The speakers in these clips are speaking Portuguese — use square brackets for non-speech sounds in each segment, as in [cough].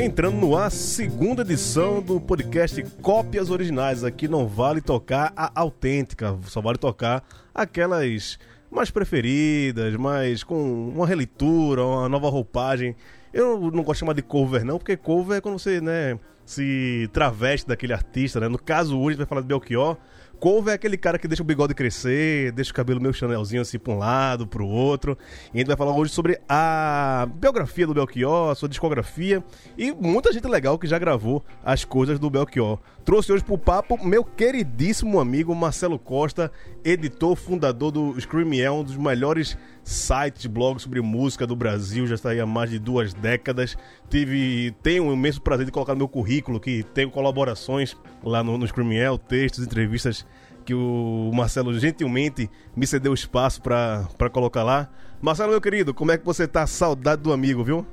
Entrando no ar, segunda edição do podcast Cópias Originais. Aqui não vale tocar a autêntica, só vale tocar aquelas mais preferidas, mais com uma releitura, uma nova roupagem. Eu não gosto de chamar de cover, não, porque cover é quando você, né, se traveste daquele artista, né? No caso, hoje a gente vai falar de Belchior. Couve é aquele cara que deixa o bigode crescer, deixa o cabelo meio chanelzinho assim pra um lado, pro outro. E a gente vai falar hoje sobre a biografia do Belchior, sua discografia e muita gente legal que já gravou as coisas do Belchior. Trouxe hoje pro papo meu queridíssimo amigo Marcelo Costa, editor, fundador do Screamiel, um dos melhores sites, blogs sobre música do Brasil, já está aí há mais de duas décadas. Tive, tenho um imenso prazer de colocar no meu currículo que tenho colaborações lá no, no Screamiel, textos, entrevistas que o Marcelo gentilmente me cedeu espaço para colocar lá. Marcelo, meu querido, como é que você tá? Saudade do amigo, viu?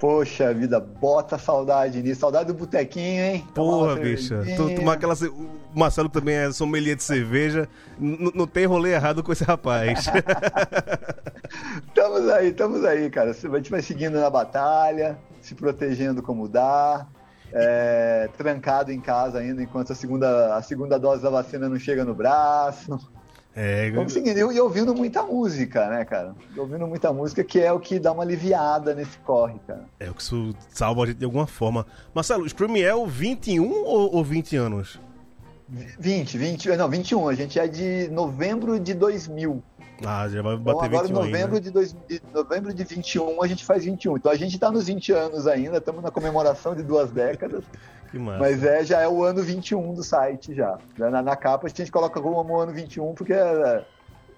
Poxa vida, bota saudade nisso. Saudade do botequinho, hein? Porra, bicha. Tu, tomar aquela. O Marcelo também é sommelier de cerveja. N não tem rolê errado com esse rapaz. [laughs] estamos aí, estamos aí, cara. A gente vai seguindo na batalha, se protegendo como dá. É, trancado em casa ainda enquanto a segunda, a segunda dose da vacina não chega no braço. É, Vamos seguindo. E ouvindo muita música, né, cara? ouvindo muita música, que é o que dá uma aliviada nesse corre, cara. É o que isso salva a gente de alguma forma. Marcelo, Screamiel, 21 ou, ou 20 anos? 20, 20, não, 21. A gente é de novembro de 2000. Ah, já vai bater então, agora, 21 novembro, aí, né? de dois, de novembro de 21, a gente faz 21. Então a gente tá nos 20 anos ainda, estamos na comemoração de duas décadas. [laughs] Mas é, já é o ano 21 do site já. Na, na capa a gente coloca como ano 21 porque é,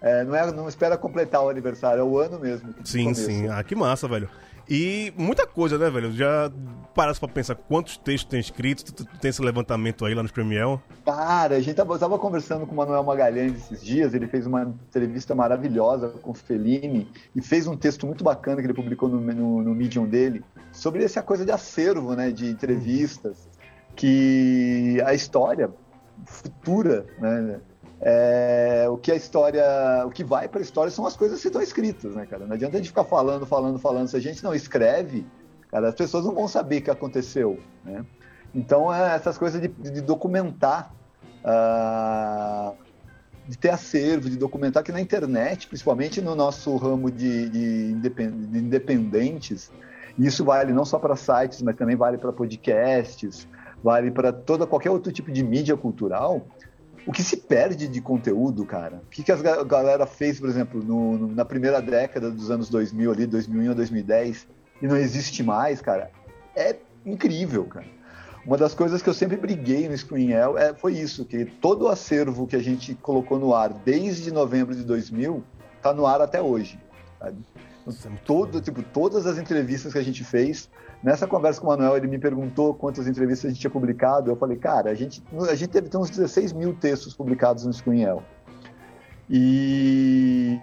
é, não, é, não espera completar o aniversário, é o ano mesmo. Sim, começo. sim. Ah, que massa, velho. E muita coisa, né, velho? Já parasse pra pensar quantos textos tem escrito, tu, tu tem esse levantamento aí lá no Premiel? Cara, a gente tava, tava, conversando com o Manuel Magalhães esses dias, ele fez uma entrevista maravilhosa com o Fellini e fez um texto muito bacana que ele publicou no, no, no Medium dele sobre essa coisa de acervo, né, de entrevistas que a história futura, né? É, o que a história, o que vai para a história são as coisas que estão escritas, né, cara? Não adianta a gente ficar falando, falando, falando. Se a gente não escreve, cara, as pessoas não vão saber o que aconteceu, né? Então, é essas coisas de, de documentar, uh, de ter acervo, de documentar que na internet, principalmente no nosso ramo de, de, de independentes, isso vale não só para sites, mas também vale para podcasts, vale para toda qualquer outro tipo de mídia cultural. O que se perde de conteúdo, cara? O que, que a galera fez, por exemplo, no, no, na primeira década dos anos 2000, ali, 2001 a 2010, e não existe mais, cara? É incrível, cara. Uma das coisas que eu sempre briguei no Screenel é, foi isso, que todo o acervo que a gente colocou no ar desde novembro de 2000 está no ar até hoje. Sabe? Todo, tipo, todas as entrevistas que a gente fez Nessa conversa com o Manuel, ele me perguntou quantas entrevistas a gente tinha publicado. Eu falei, cara, a gente, a gente teve uns 16 mil textos publicados no Screenel. E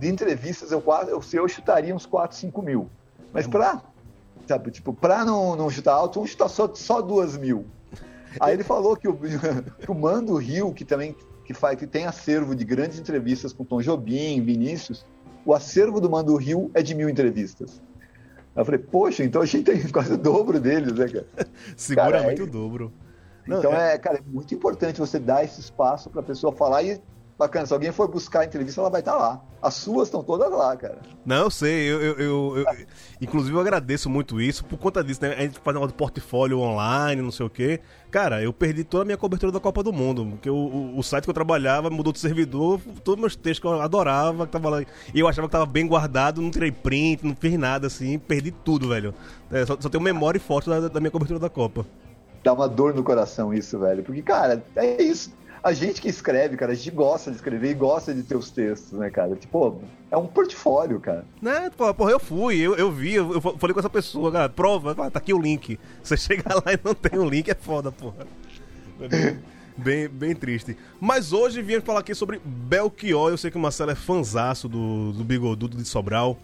de entrevistas, eu quase, eu, eu chutaria uns 4, 5 mil. Mas para sabe, tipo, pra não, não chutar alto, vamos chutar só, só 2 mil. Aí ele falou que o, [laughs] que o Mando Rio, que também que, faz, que tem acervo de grandes entrevistas com Tom Jobim, Vinícius, o acervo do Mando Rio é de mil entrevistas. Eu falei, poxa, então a gente tem [laughs] quase o dobro deles, né, cara? [laughs] Seguramente cara, é... o dobro. Não, então é... é... cara, é muito importante você dar esse espaço para a pessoa falar e bacana, se alguém for buscar a entrevista, ela vai estar tá lá. As suas estão todas lá, cara. Não, eu sei, eu, eu, eu, eu, inclusive eu agradeço muito isso por conta disso, né? A gente faz um portfólio online, não sei o quê. Cara, eu perdi toda a minha cobertura da Copa do Mundo, porque o, o, o site que eu trabalhava mudou de servidor, todos meus textos que eu adorava, que tava lá, e eu achava que tava bem guardado, não tirei print, não fiz nada assim, perdi tudo, velho. É, só, só tenho memória e foto da, da minha cobertura da Copa dá uma dor no coração isso, velho. Porque, cara, é isso a gente que escreve, cara, a gente gosta de escrever e gosta de ter os textos, né, cara? Tipo, é um portfólio, cara. Né, porra, eu fui, eu, eu vi, eu, eu falei com essa pessoa, cara, prova, tá aqui o link. [laughs] Você chega lá e não tem o link, é foda, porra. Bem, bem triste. Mas hoje viemos falar aqui sobre Belchior. Eu sei que o Marcelo é fanzaço do, do Bigodudo de Sobral.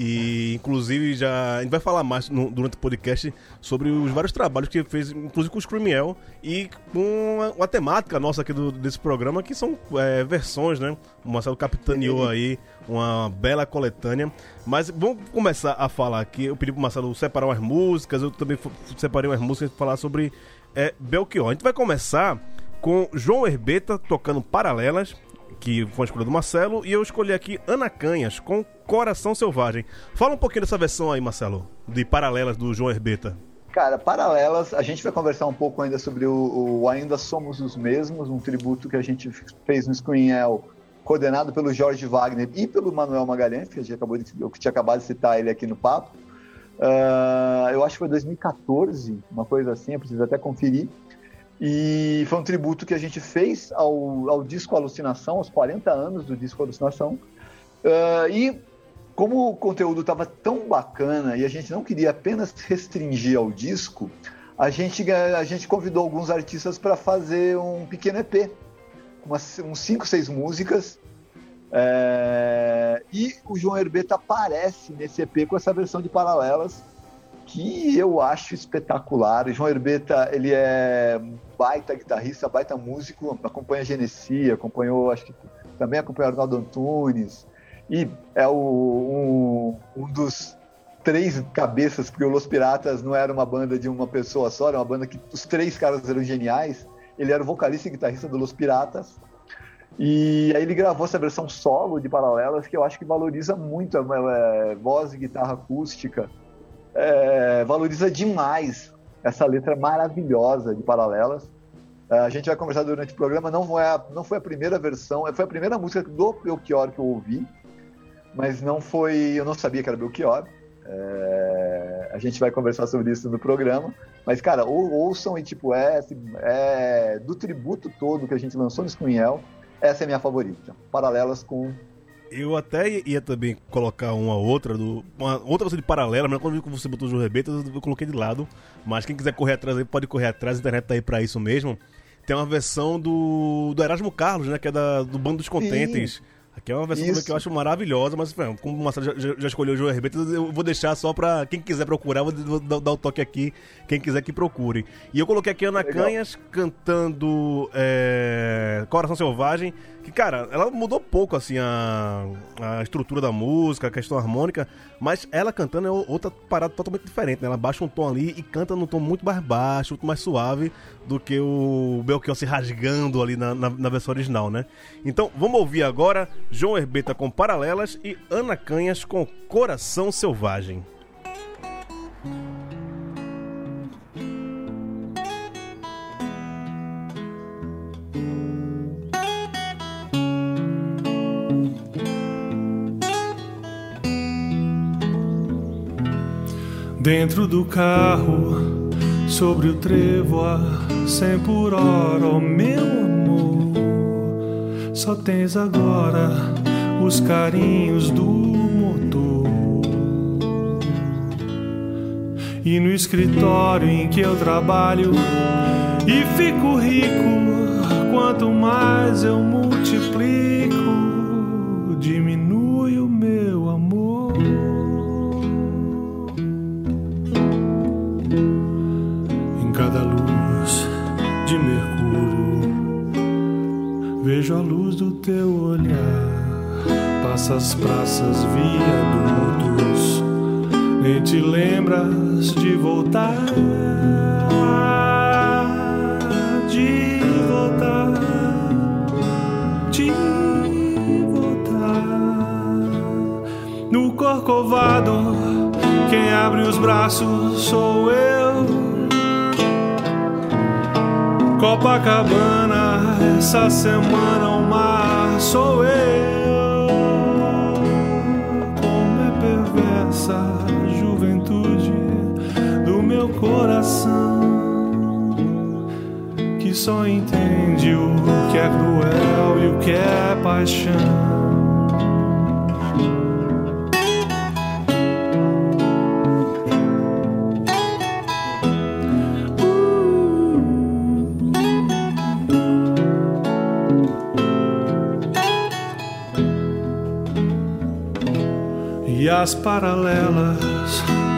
E, inclusive, já a gente vai falar mais no, durante o podcast sobre os vários trabalhos que ele fez, inclusive com o Screamiel e com a, a, temática nossa aqui do, desse programa, que são é, versões, né? O Marcelo capitaneou aí uma bela coletânea. Mas vamos começar a falar aqui. Eu pedi pro Marcelo separar umas músicas, eu também separei umas músicas para falar sobre é, Belchior. A gente vai começar com João Herbeta tocando Paralelas, que foi a escolha do Marcelo, e eu escolhi aqui Ana Canhas com Coração Selvagem. Fala um pouquinho dessa versão aí, Marcelo, de Paralelas do João Herbeta. Cara, Paralelas, a gente vai conversar um pouco ainda sobre o, o Ainda Somos os Mesmos, um tributo que a gente fez no Screenel, coordenado pelo Jorge Wagner e pelo Manuel Magalhães, que a gente acabou de, eu tinha acabado de citar ele aqui no papo. Uh, eu acho que foi 2014, uma coisa assim, eu preciso até conferir. E foi um tributo que a gente fez ao, ao disco Alucinação, aos 40 anos do disco Alucinação. Uh, e como o conteúdo estava tão bacana e a gente não queria apenas restringir ao disco, a gente, a gente convidou alguns artistas para fazer um pequeno EP, umas, uns 5, 6 músicas. É, e o João Herbeta aparece nesse EP com essa versão de Paralelas, que eu acho espetacular. O João Herbeta, ele é baita guitarrista, baita músico, acompanha a Genesi, acompanhou, acho que também acompanhou Arnaldo Antunes, e é o, um, um, dos três cabeças, porque o Los Piratas não era uma banda de uma pessoa só, era uma banda que os três caras eram geniais. Ele era o vocalista e guitarrista do Los Piratas. E aí ele gravou essa versão solo de Paralelas, que eu acho que valoriza muito a, a, a voz e guitarra acústica. É, valoriza demais essa letra maravilhosa de Paralelas. É, a gente vai conversar durante o programa. Não foi a, não foi a primeira versão, foi a primeira música do Belchior que eu ouvi, mas não foi. Eu não sabia que era Belchior. É, a gente vai conversar sobre isso no programa. Mas, cara, ou, ouçam e, tipo, é, é do tributo todo que a gente lançou no Screenel, essa é minha favorita. Paralelas com eu até ia também colocar uma outra, do, uma outra versão de paralela, mas quando você botou o Rebeta, eu coloquei de lado. Mas quem quiser correr atrás aí, pode correr atrás, a internet tá aí pra isso mesmo. Tem uma versão do, do Erasmo Carlos, né? Que é da, do Bando dos Contentes. Sim. Aqui é uma versão que eu acho maravilhosa, mas como o Marcelo já, já, escolheu o João Rebeta, eu vou deixar só pra quem quiser procurar, vou, vou dar, o toque aqui, quem quiser que procure. E eu coloquei aqui Ana Legal. Canhas cantando é, Coração Selvagem, que, cara, ela mudou pouco, assim, a, a estrutura da música, a questão harmônica, mas ela cantando é outra parada totalmente diferente, né? Ela baixa um tom ali e canta num tom muito mais baixo, muito mais suave do que o Belchior se rasgando ali na, na, na versão original, né? Então, vamos ouvir agora João Herbeta com Paralelas e Ana Canhas com Coração Selvagem. Dentro do carro, sobre o trevo a cem por hora, oh meu amor. Só tens agora os carinhos do motor. E no escritório em que eu trabalho e fico rico, quanto mais eu multiplico, vejo a luz do teu olhar. Passa as praças, viadutos, nem te lembras de voltar. De voltar, de voltar. No corcovado, quem abre os braços sou eu. Copacabana, essa semana o mar sou eu. Como é perversa a juventude do meu coração, que só entende o que é cruel e o que é paixão. E as paralelas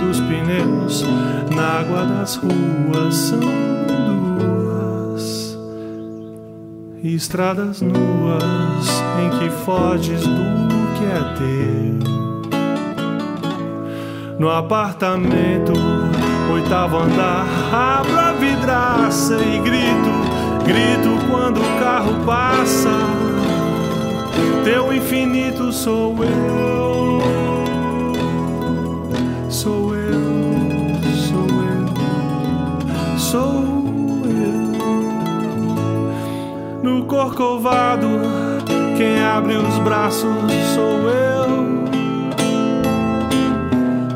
dos pneus na água das ruas são duas estradas nuas em que foges do que é teu. No apartamento, oitavo andar, abro a vidraça e grito, grito quando o carro passa. Teu infinito sou eu. Sou eu. No corcovado, quem abre os braços sou eu.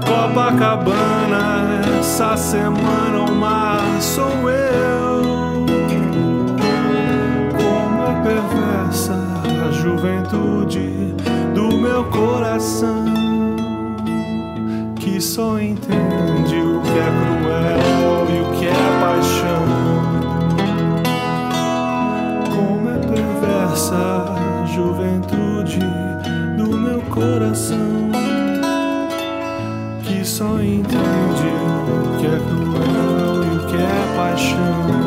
Copacabana, essa semana o mar sou eu. Como é perversa a juventude do meu coração que só entende o que é cruel que é paixão. Como é perversa a juventude do meu coração que só entende o que é cruel e o que é paixão.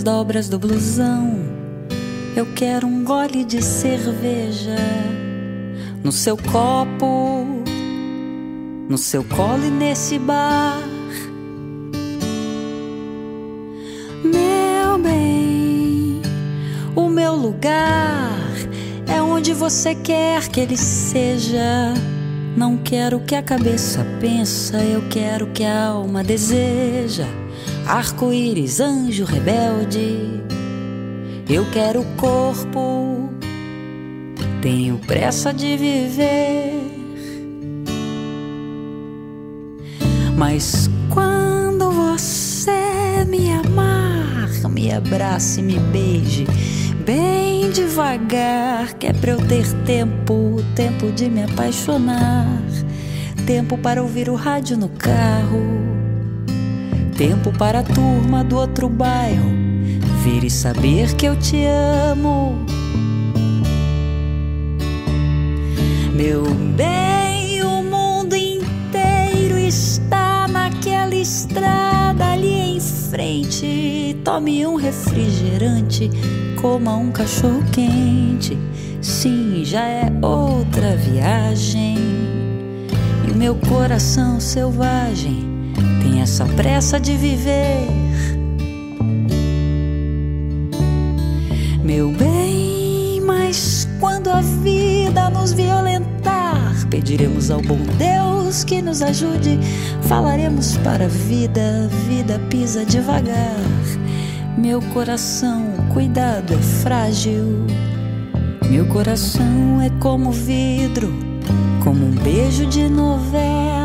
As dobras do blusão. Eu quero um gole de cerveja no seu copo, no seu colo e nesse bar. Meu bem, o meu lugar é onde você quer que ele seja. Não quero que a cabeça pensa, eu quero que a alma deseja. Arco-íris, anjo rebelde, eu quero corpo. Tenho pressa de viver. Mas quando você me amar, me abrace, me beije, bem devagar, que é pra eu ter tempo, tempo de me apaixonar, tempo para ouvir o rádio no carro, tempo para a turma do outro bairro vir e saber que eu te amo. Meu bem, o mundo inteiro está naquela estrada ali em frente. Tome um refrigerante, coma um cachorro quente. Sim, já é outra viagem. E o meu coração selvagem essa pressa de viver. Meu bem, mas quando a vida nos violentar, pediremos ao bom Deus que nos ajude. Falaremos para a vida, vida pisa devagar. Meu coração, cuidado, é frágil. Meu coração é como vidro, como um beijo de novela.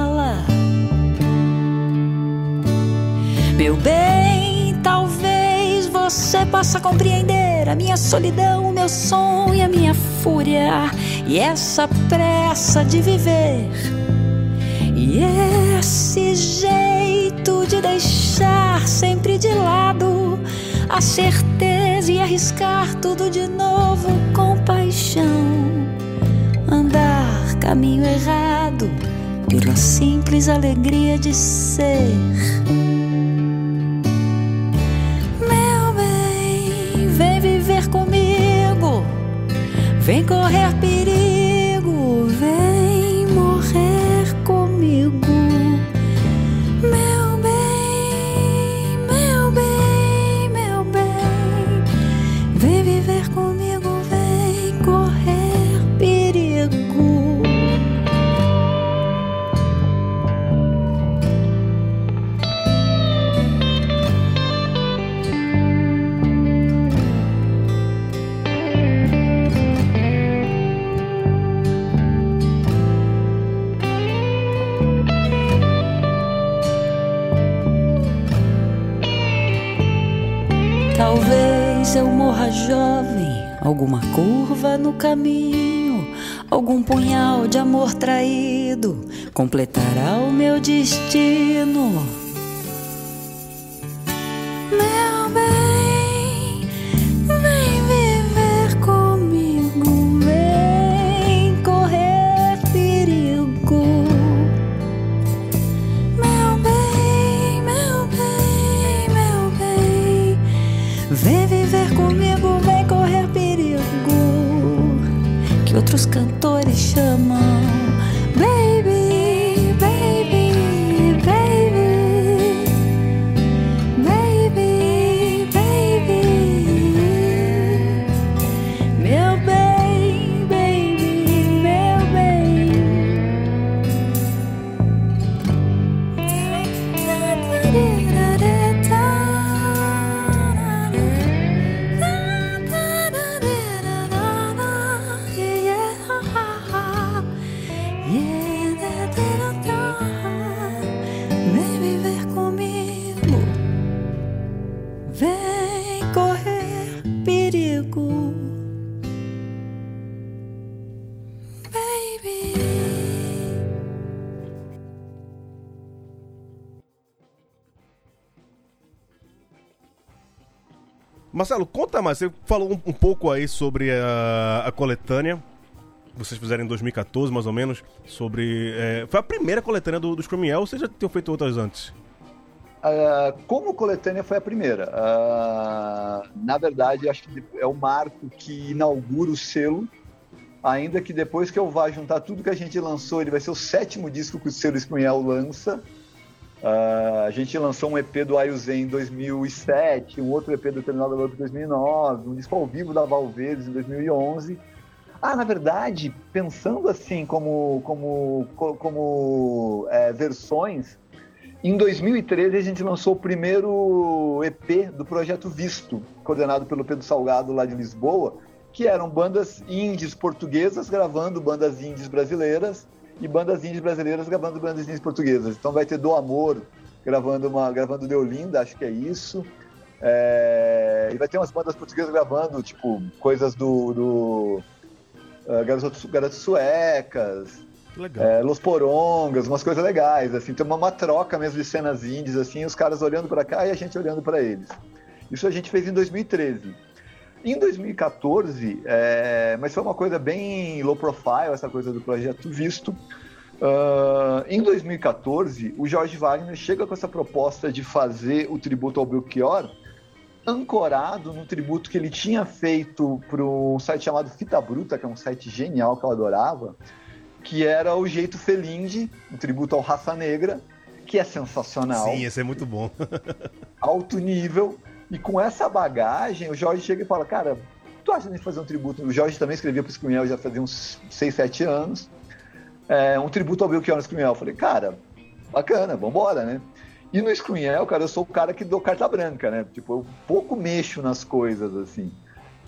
Meu bem, talvez você possa compreender a minha solidão, o meu sonho, a minha fúria e essa pressa de viver. E esse jeito de deixar sempre de lado a certeza e arriscar tudo de novo com paixão. Andar caminho errado pela simples alegria de ser. Vem correr completará o meu destino. Mais. Você falou um, um pouco aí sobre a, a coletânea vocês fizeram em 2014, mais ou menos, sobre. É, foi a primeira coletânea do, do Scrumiel ou vocês já tinham feito outras antes? Uh, como coletânea foi a primeira. Uh, na verdade, acho que é o marco que inaugura o selo. Ainda que depois que eu vá juntar tudo que a gente lançou, ele vai ser o sétimo disco que o selo Scrumiel lança. Uh, a gente lançou um EP do Ayuzen em 2007, um outro EP do Terminal da Lua em 2009, um disco ao vivo da Valverde em 2011. Ah, na verdade, pensando assim como, como, como é, versões, em 2013 a gente lançou o primeiro EP do Projeto Visto, coordenado pelo Pedro Salgado lá de Lisboa, que eram bandas indies portuguesas gravando bandas indies brasileiras e bandas indies brasileiras gravando bandas indies portuguesas. Então vai ter Do Amor gravando uma gravando Deolinda, acho que é isso. É, e vai ter umas bandas portuguesas gravando, tipo, coisas do, do uh, garotas, garotas suecas, é, Los Porongas, umas coisas legais, assim, tem uma, uma, troca mesmo de cenas indies, assim, os caras olhando para cá e a gente olhando para eles. Isso a gente fez em 2013. Em 2014, é, mas foi uma coisa bem low profile, essa coisa do projeto Visto. Uh, em 2014, o Jorge Wagner chega com essa proposta de fazer o tributo ao Belchior, ancorado no tributo que ele tinha feito para um site chamado Fita Bruta, que é um site genial que eu adorava, que era o Jeito Felinde, um tributo ao Raça Negra, que é sensacional. Sim, esse é muito bom. [laughs] alto nível. E com essa bagagem, o Jorge chega e fala, cara, tu acha de fazer um tributo? O Jorge também escrevia para o Scrumel já fazia uns 6, 7 anos. É, um tributo ao Belchior no Scrumel. Eu falei, cara, bacana, vambora, né? E no Scrumel, cara, eu sou o cara que dou carta branca, né? Tipo, eu pouco mexo nas coisas, assim.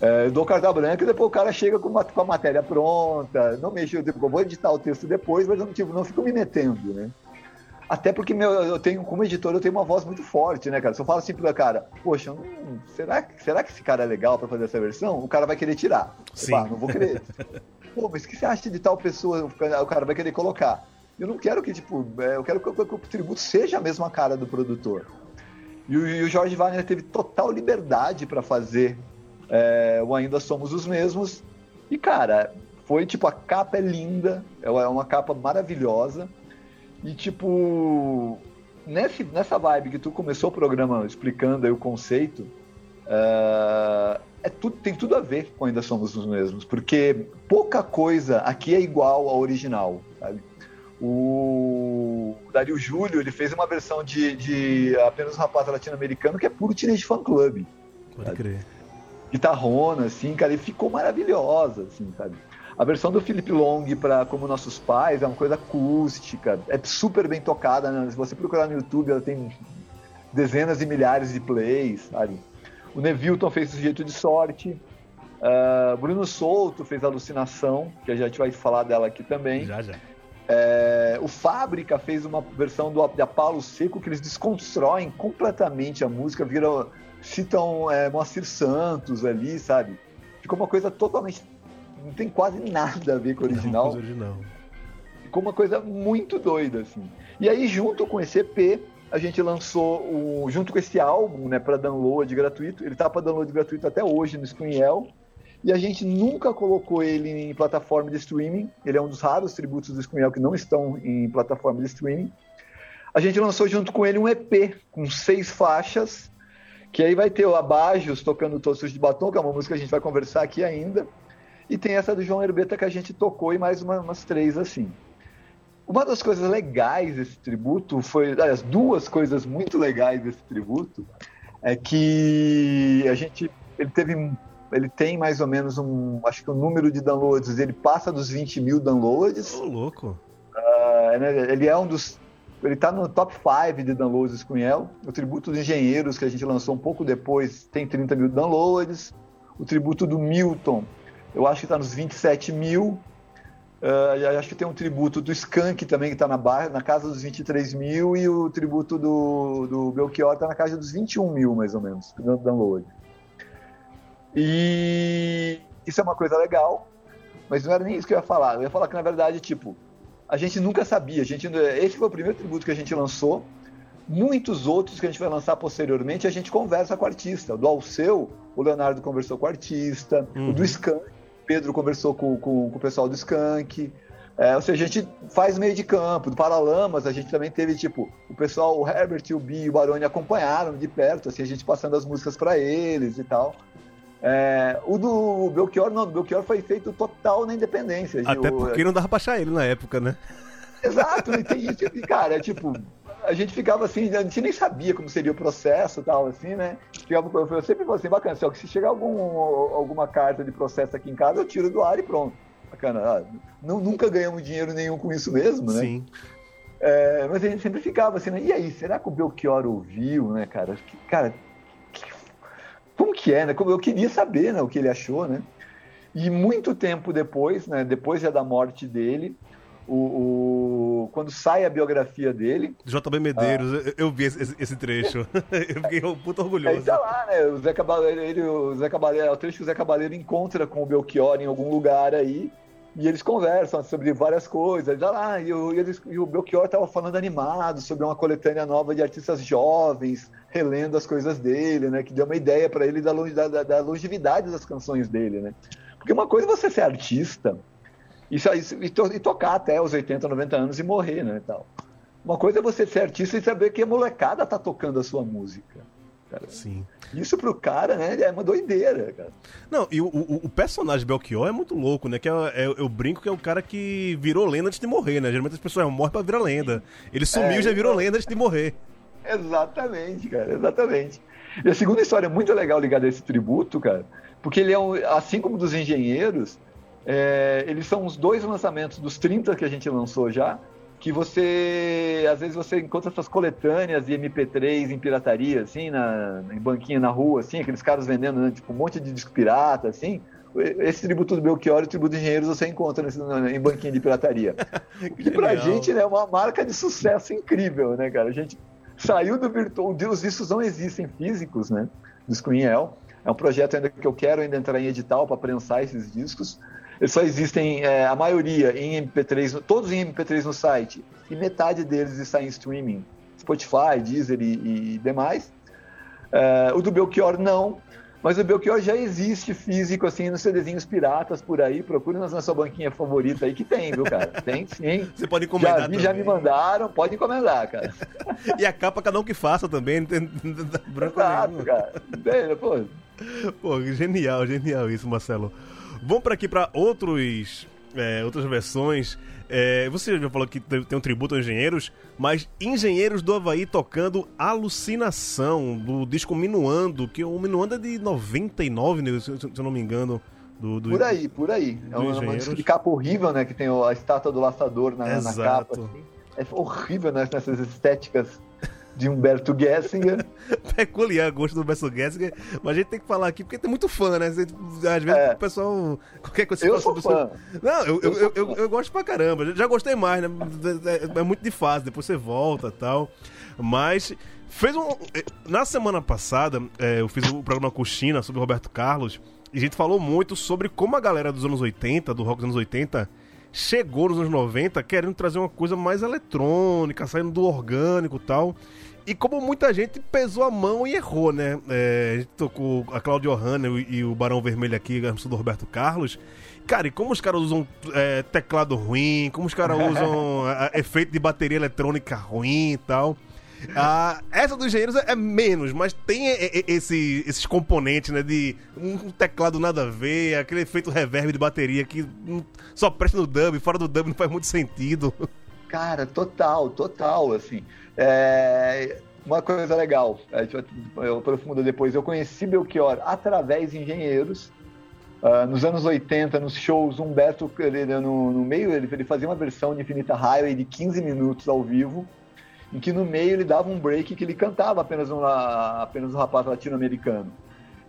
É, eu dou carta branca e depois o cara chega com, uma, com a matéria pronta. Não mexo, eu, tipo, eu vou editar o texto depois, mas eu não, tipo, não fico me metendo, né? Até porque meu, eu tenho, como editor, eu tenho uma voz muito forte, né, cara? Se eu falo assim pro cara, poxa, não, será, será que esse cara é legal para fazer essa versão? O cara vai querer tirar. Sim. Ah, não vou querer. [laughs] Pô, mas o que você acha de tal pessoa? O cara vai querer colocar. Eu não quero que, tipo, é, eu quero que, que, que o tributo seja a mesma cara do produtor. E o, e o Jorge Wagner teve total liberdade para fazer é, o Ainda Somos os Mesmos. E, cara, foi tipo, a capa é linda, é uma capa maravilhosa. E tipo, nesse, nessa vibe que tu começou o programa explicando aí o conceito, uh, é tudo, tem tudo a ver com Ainda Somos os Mesmos, porque pouca coisa aqui é igual ao original, sabe? O Dario Júlio, ele fez uma versão de, de apenas um rapaz latino-americano que é puro Teenage Fan Club. Pode sabe? crer. Guitarrona, assim, cara, e ficou maravilhosa, assim, sabe? A versão do Philip Long para Como Nossos Pais é uma coisa acústica, é super bem tocada. Né? Se você procurar no YouTube, ela tem dezenas e milhares de plays, sabe? O Nevilton fez Sujeito de Sorte. Uh, Bruno Souto fez Alucinação, que a gente vai falar dela aqui também. Já, já. É, o Fábrica fez uma versão do da Paulo Seco que eles desconstroem completamente a música, viram, citam é, Moacir Santos ali, sabe? Ficou uma coisa totalmente. Não tem quase nada a ver com o original. Não, original. Ficou uma coisa muito doida, assim. E aí, junto com esse EP, a gente lançou, o, junto com esse álbum, né, para download gratuito, ele tá para download gratuito até hoje no Screenel, e a gente nunca colocou ele em plataforma de streaming. Ele é um dos raros tributos do Screenel que não estão em plataforma de streaming. A gente lançou junto com ele um EP com seis faixas, que aí vai ter o Abajos tocando Tostos de Batom, que é uma música que a gente vai conversar aqui ainda. E tem essa do João Herbeta que a gente tocou e mais uma, umas três assim. Uma das coisas legais desse tributo foi, as duas coisas muito legais desse tributo é que a gente ele teve ele tem mais ou menos um, acho que o número de downloads, ele passa dos 20 mil downloads. Ô, oh, louco. Uh, ele é um dos, ele tá no top 5 de downloads com El. O tributo dos engenheiros, que a gente lançou um pouco depois, tem 30 mil downloads. O tributo do Milton, eu acho que está nos 27 mil. Uh, acho que tem um tributo do Skank também, que está na, barra, na casa dos 23 mil, e o tributo do, do Belchior está na casa dos 21 mil, mais ou menos, download. E isso é uma coisa legal, mas não era nem isso que eu ia falar. Eu ia falar que, na verdade, tipo, a gente nunca sabia. A gente, esse foi o primeiro tributo que a gente lançou. Muitos outros que a gente vai lançar posteriormente, a gente conversa com o artista. O do Alceu, o Leonardo conversou com o artista. Uhum. O do Skank, o Pedro conversou com, com, com o pessoal do Skank. É, ou seja, a gente faz meio de campo. Do Paralamas, a gente também teve, tipo, o pessoal, o Herbert, o Bi e o Baroni acompanharam de perto, assim, a gente passando as músicas para eles e tal. É, o do Belchior, não, do Belchior foi feito total na independência. Até porque não dava pra achar ele na época, né? Exato, e tem isso, cara, é tipo, a gente ficava assim, a gente nem sabia como seria o processo e tal, assim, né? Ficava, eu sempre falei assim, bacana, se chegar algum, alguma carta de processo aqui em casa, eu tiro do ar e pronto. Bacana, ah, não, nunca ganhamos dinheiro nenhum com isso mesmo, né? Sim. É, mas a gente sempre ficava assim, né? E aí, será que o Belchior ouviu, né, cara? Cara, como que é, né? Como eu queria saber, né, o que ele achou, né? E muito tempo depois, né, depois já da morte dele, o, o, quando sai a biografia dele. JB Medeiros, ah, eu, eu, vi esse, esse trecho. [laughs] eu fiquei um puto orgulhoso. Aí tá lá, né? O Zé Cabaleiro, ele, o Zé Cabaleiro, é o trecho que o Zé Cabaleiro encontra com o Belchior em algum lugar aí. E eles conversam sobre várias coisas. Olha lá, e o, e o Belchior estava falando animado sobre uma coletânea nova de artistas jovens, relendo as coisas dele, né? Que deu uma ideia para ele da, da, da, longevidade das canções dele, né? Porque uma coisa é você ser artista e, e, to, e tocar até os 80, 90 anos e morrer, né? Tal. Uma coisa é você ser artista e saber que a molecada tá tocando a sua música. Cara. Sim. Isso pro cara, né, é uma doideira, cara. Não, e o, o, o personagem Belchior é muito louco, né? Que é, é, eu brinco que é o cara que virou lenda antes de morrer, né? Geralmente as pessoas morrem pra virar lenda. Ele sumiu e é, já virou lenda antes de morrer. Exatamente, cara, exatamente. E a segunda história muito legal ligada a esse tributo, cara, porque ele é um, assim como dos engenheiros, é, eles são os dois lançamentos dos 30 que a gente lançou já, que você às vezes você encontra essas coletâneas e MP3 em pirataria, assim, na, em banquinha na rua, assim, aqueles caras vendendo né, tipo, um monte de disco pirata, assim. Esse tributo do Belchior e o tributo dos engenheiros você encontra nesse, em banquinha de pirataria. [laughs] que pra gente né, é uma marca de sucesso incrível, né, cara? A gente saiu do virtual, os discos não existem físicos, né? Do Screenel. É um projeto ainda que eu quero ainda entrar em edital para prensar esses discos. Eles só existem, é, a maioria, em MP3, todos em MP3 no site, e metade deles está em streaming, Spotify, Deezer e, e demais. É, o do Belchior não, mas o Belchior já existe físico, assim, nos CDzinhos piratas por aí. Procure na sua banquinha favorita aí que tem, viu, cara? [laughs] Tem sim. Você pode encomendar já vi, já me mandaram, pode encomendar, cara. [laughs] e a capa cada um que faça também, não tem branco Exato, nenhum. cara. Pô. pô, genial, genial isso, Marcelo. Vamos para aqui para outros, é, outras versões. É, você já falou que tem um tributo a engenheiros, mas Engenheiros do Havaí tocando Alucinação, do disco Minuando, que o Minuando é de 99, né, se, eu não me engano. Do, do, por aí, por aí. É um, disco de capa horrível, né? Que tem a estátua do laçador na, na capa. Assim. É horrível, né? Nessas estéticas de Humberto Gessinger. [laughs] Peculiar gosto do Humberto Gessinger, mas a gente tem que falar aqui porque tem muito fã, né? Às vezes é. o pessoal. Qualquer coisa eu sou fã. Não, eu, eu, eu, eu, eu gosto pra caramba. Já gostei mais, né? É, é muito de fase, depois você volta e tal. Mas. Fez um. Na semana passada, é, eu fiz o programa Coxina sobre o Roberto Carlos. E a gente falou muito sobre como a galera dos anos 80, do rock dos anos 80, chegou nos anos 90 querendo trazer uma coisa mais eletrônica, saindo do orgânico e tal. E como muita gente pesou a mão e errou, né? É, a gente tocou a Claudio Hanna e o Barão Vermelho aqui, a do Roberto Carlos. Cara, e como os caras usam é, teclado ruim, como os caras usam [laughs] é, efeito de bateria eletrônica ruim e tal. Ah, essa dos engenheiros é menos, mas tem esse, esses componentes, né? De um teclado nada a ver, aquele efeito reverb de bateria que só presta no dub, fora do dub não faz muito sentido. [laughs] Cara, total, total, assim. É... Uma coisa legal, eu aprofundo depois, eu conheci Belchior através de engenheiros, Uh, nos anos 80, nos shows, Humberto, ele, no, no meio, ele, ele, fazia uma versão de Infinita Highway de 15 minutos ao vivo em que no meio ele dava um break que ele cantava apenas um, apenas um rapaz latino-americano.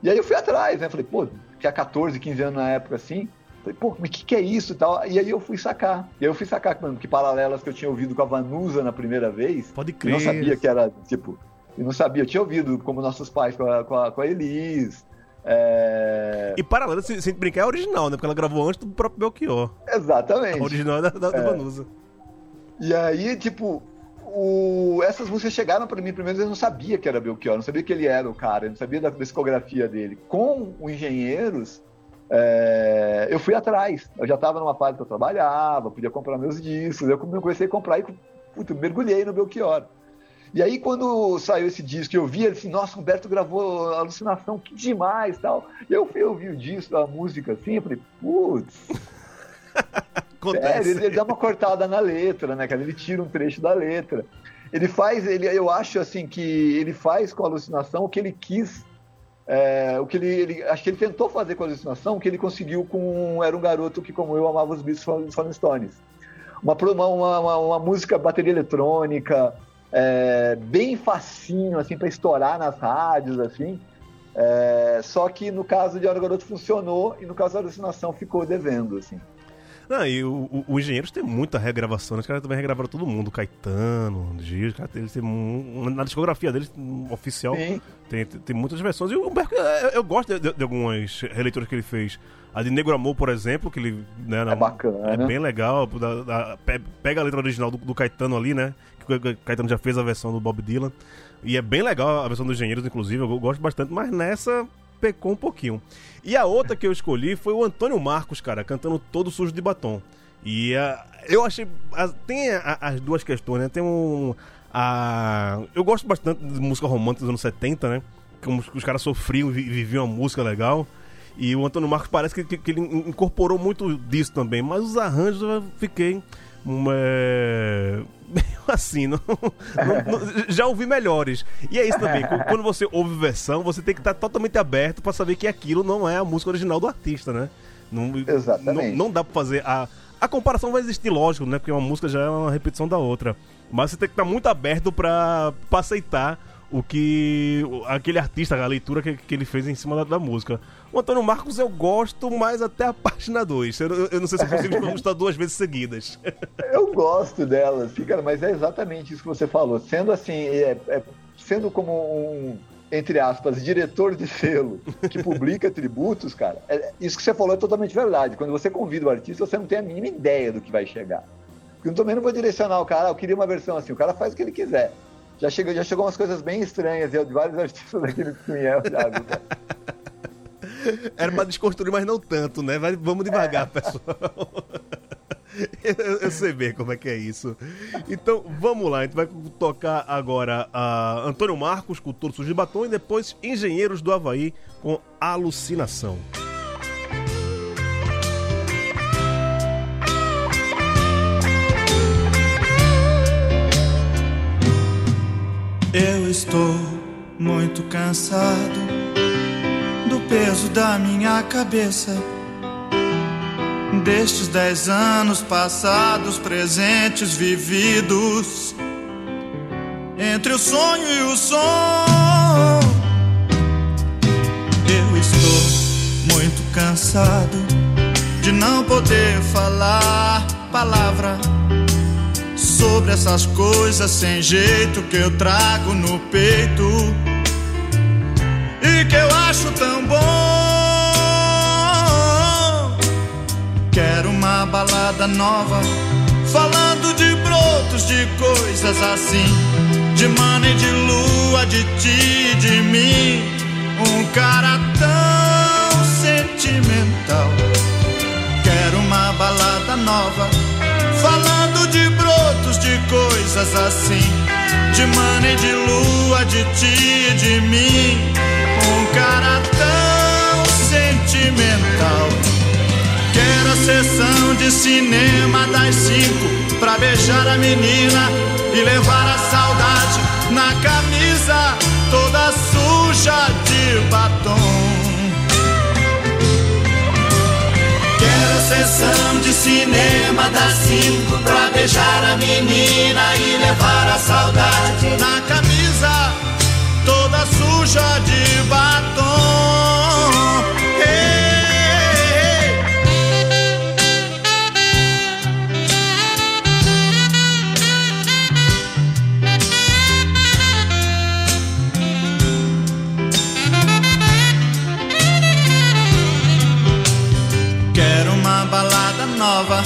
E aí eu fui atrás, né? Falei, pô, tinha 14, 15 anos na época assim. Falei, pô, mas o que, que é isso e tal? E aí eu fui sacar. E aí eu fui sacar, mano, que paralelas que eu tinha ouvido com a Vanusa na primeira vez. Pode crer. Eu não sabia que era, tipo, eu não sabia. Eu tinha ouvido como nossos pais com a, com a, com a Elis. É... E Paralelas, se, se brincar, é original, né? Porque ela gravou antes do próprio Belchior. Exatamente. A original é da, da, é. Vanusa. E aí, tipo, o, essas músicas chegaram para mim, primeiro eu não sabia que era Belchior, não sabia que ele era o cara, eu não sabia da discografia dele. Com o Engenheiros, é, eu fui atrás. Eu já estava numa fase que eu trabalhava, podia comprar meus discos, eu comecei a comprar e puto, mergulhei no Belchior. E aí, quando saiu esse disco, eu vi ele assim, nossa, Humberto gravou Alucinação, que demais tal. E eu fui ouvir o disco, a música assim, eu falei, putz. [laughs] Acontece. Sério, ele, ele, dá uma cortada na letra, né, cara? Ele tira um trecho da letra. Ele faz, ele, eu acho assim que ele faz com a alucinação o que ele quis, é, o que ele, ele, acho que ele tentou fazer com a alucinação, o que ele conseguiu com Era um Garoto que, como eu, amava os Beatles Rolling Stones. Uma, uma, uma, uma, música bateria eletrônica, é, bem facinho, assim, para estourar nas rádios, assim. É, só que no caso de Era um Garoto funcionou e no caso da alucinação ficou devendo, assim. Não, e o, o, o Engenheiros tem muita regravação, né? Os caras também regravaram todo mundo, Caetano, Gil, eles têm na discografia deles, oficial, tem, tem, tem, muitas versões. E o Humberto, eu, eu gosto de, de, algumas releituras que ele fez. A de Negro Amor, por exemplo, que ele. Né, é bacana. É bem legal. Da, da, pega a letra original do, do, Caetano ali, né? Que o Caetano já fez a versão do Bob Dylan. E é bem legal a versão dos Engenheiros, inclusive. Eu gosto bastante, mas nessa pecou um pouquinho. E a outra que eu escolhi foi o Antônio Marcos, cara, cantando todo sujo de batom. E uh, eu achei. Uh, tem a, as duas questões, né? Tem um. Uh, eu gosto bastante de música romântica dos anos 70, né? Como os caras sofriam e viviam uma música legal. E o Antônio Marcos parece que, que, que, ele incorporou muito disso também. Mas os arranjos eu fiquei. Meio [laughs] assim, não, não, não, já ouvi melhores. E é isso também, quando você ouve versão, você tem que estar totalmente aberto para saber que aquilo não é a música original do artista, né? Não, Exatamente. Não, não dá para fazer a. A comparação vai existir, lógico, né? Porque uma música já é uma repetição da outra. Mas você tem que estar muito aberto para aceitar o que aquele artista, a leitura que, que ele fez em cima da, da, música. O Antônio Marcos eu gosto mais até a [laughs] página 2. Eu, eu, não sei se eu consigo gostar duas vezes seguidas. [laughs] Eu gosto dela, assim, cara, mas é exatamente isso que você falou. Sendo assim, é, é, sendo como um, entre aspas, diretor de selo que [laughs] publica tributos, cara, é, isso que você falou é totalmente verdade. Quando você convida o artista, você não tem a mínima ideia do que vai chegar. Porque eu também não vou direcionar o cara, eu queria uma versão assim, o cara faz o que ele quiser. Já chegou, já chegou umas coisas bem estranhas de vários artistas daquele Pinhel, já, [laughs] Era pra desconstruir, mas não tanto, né? Vai, vamos devagar, é. pessoal. [laughs] Eu, eu, sei bem como é que é isso. Então, vamos lá. A gente vai tocar agora a Antônio Marcos com Sujo de Batom e depois Engenheiros do Havaí com Alucinação. Eu estou muito cansado do peso da minha cabeça. Destes dez anos passados, presentes, vividos. entre o sonho e o som. Eu estou muito cansado de não poder falar palavra sobre essas coisas sem jeito que eu trago no peito e que eu acho tão bom. Quero uma balada nova, falando de brotos, de coisas assim, de e de lua, de ti de mim. Um cara tão sentimental. Quero uma balada nova, de brotos, de coisas assim, de mana e de lua, de ti e de mim. Um cara tão sentimental. Quero a sessão de cinema das cinco pra beijar a menina e levar a saudade na camisa toda suja de batom. Sessão de cinema das cinco pra beijar a menina e levar a saudade na camisa toda suja de batom. Nova,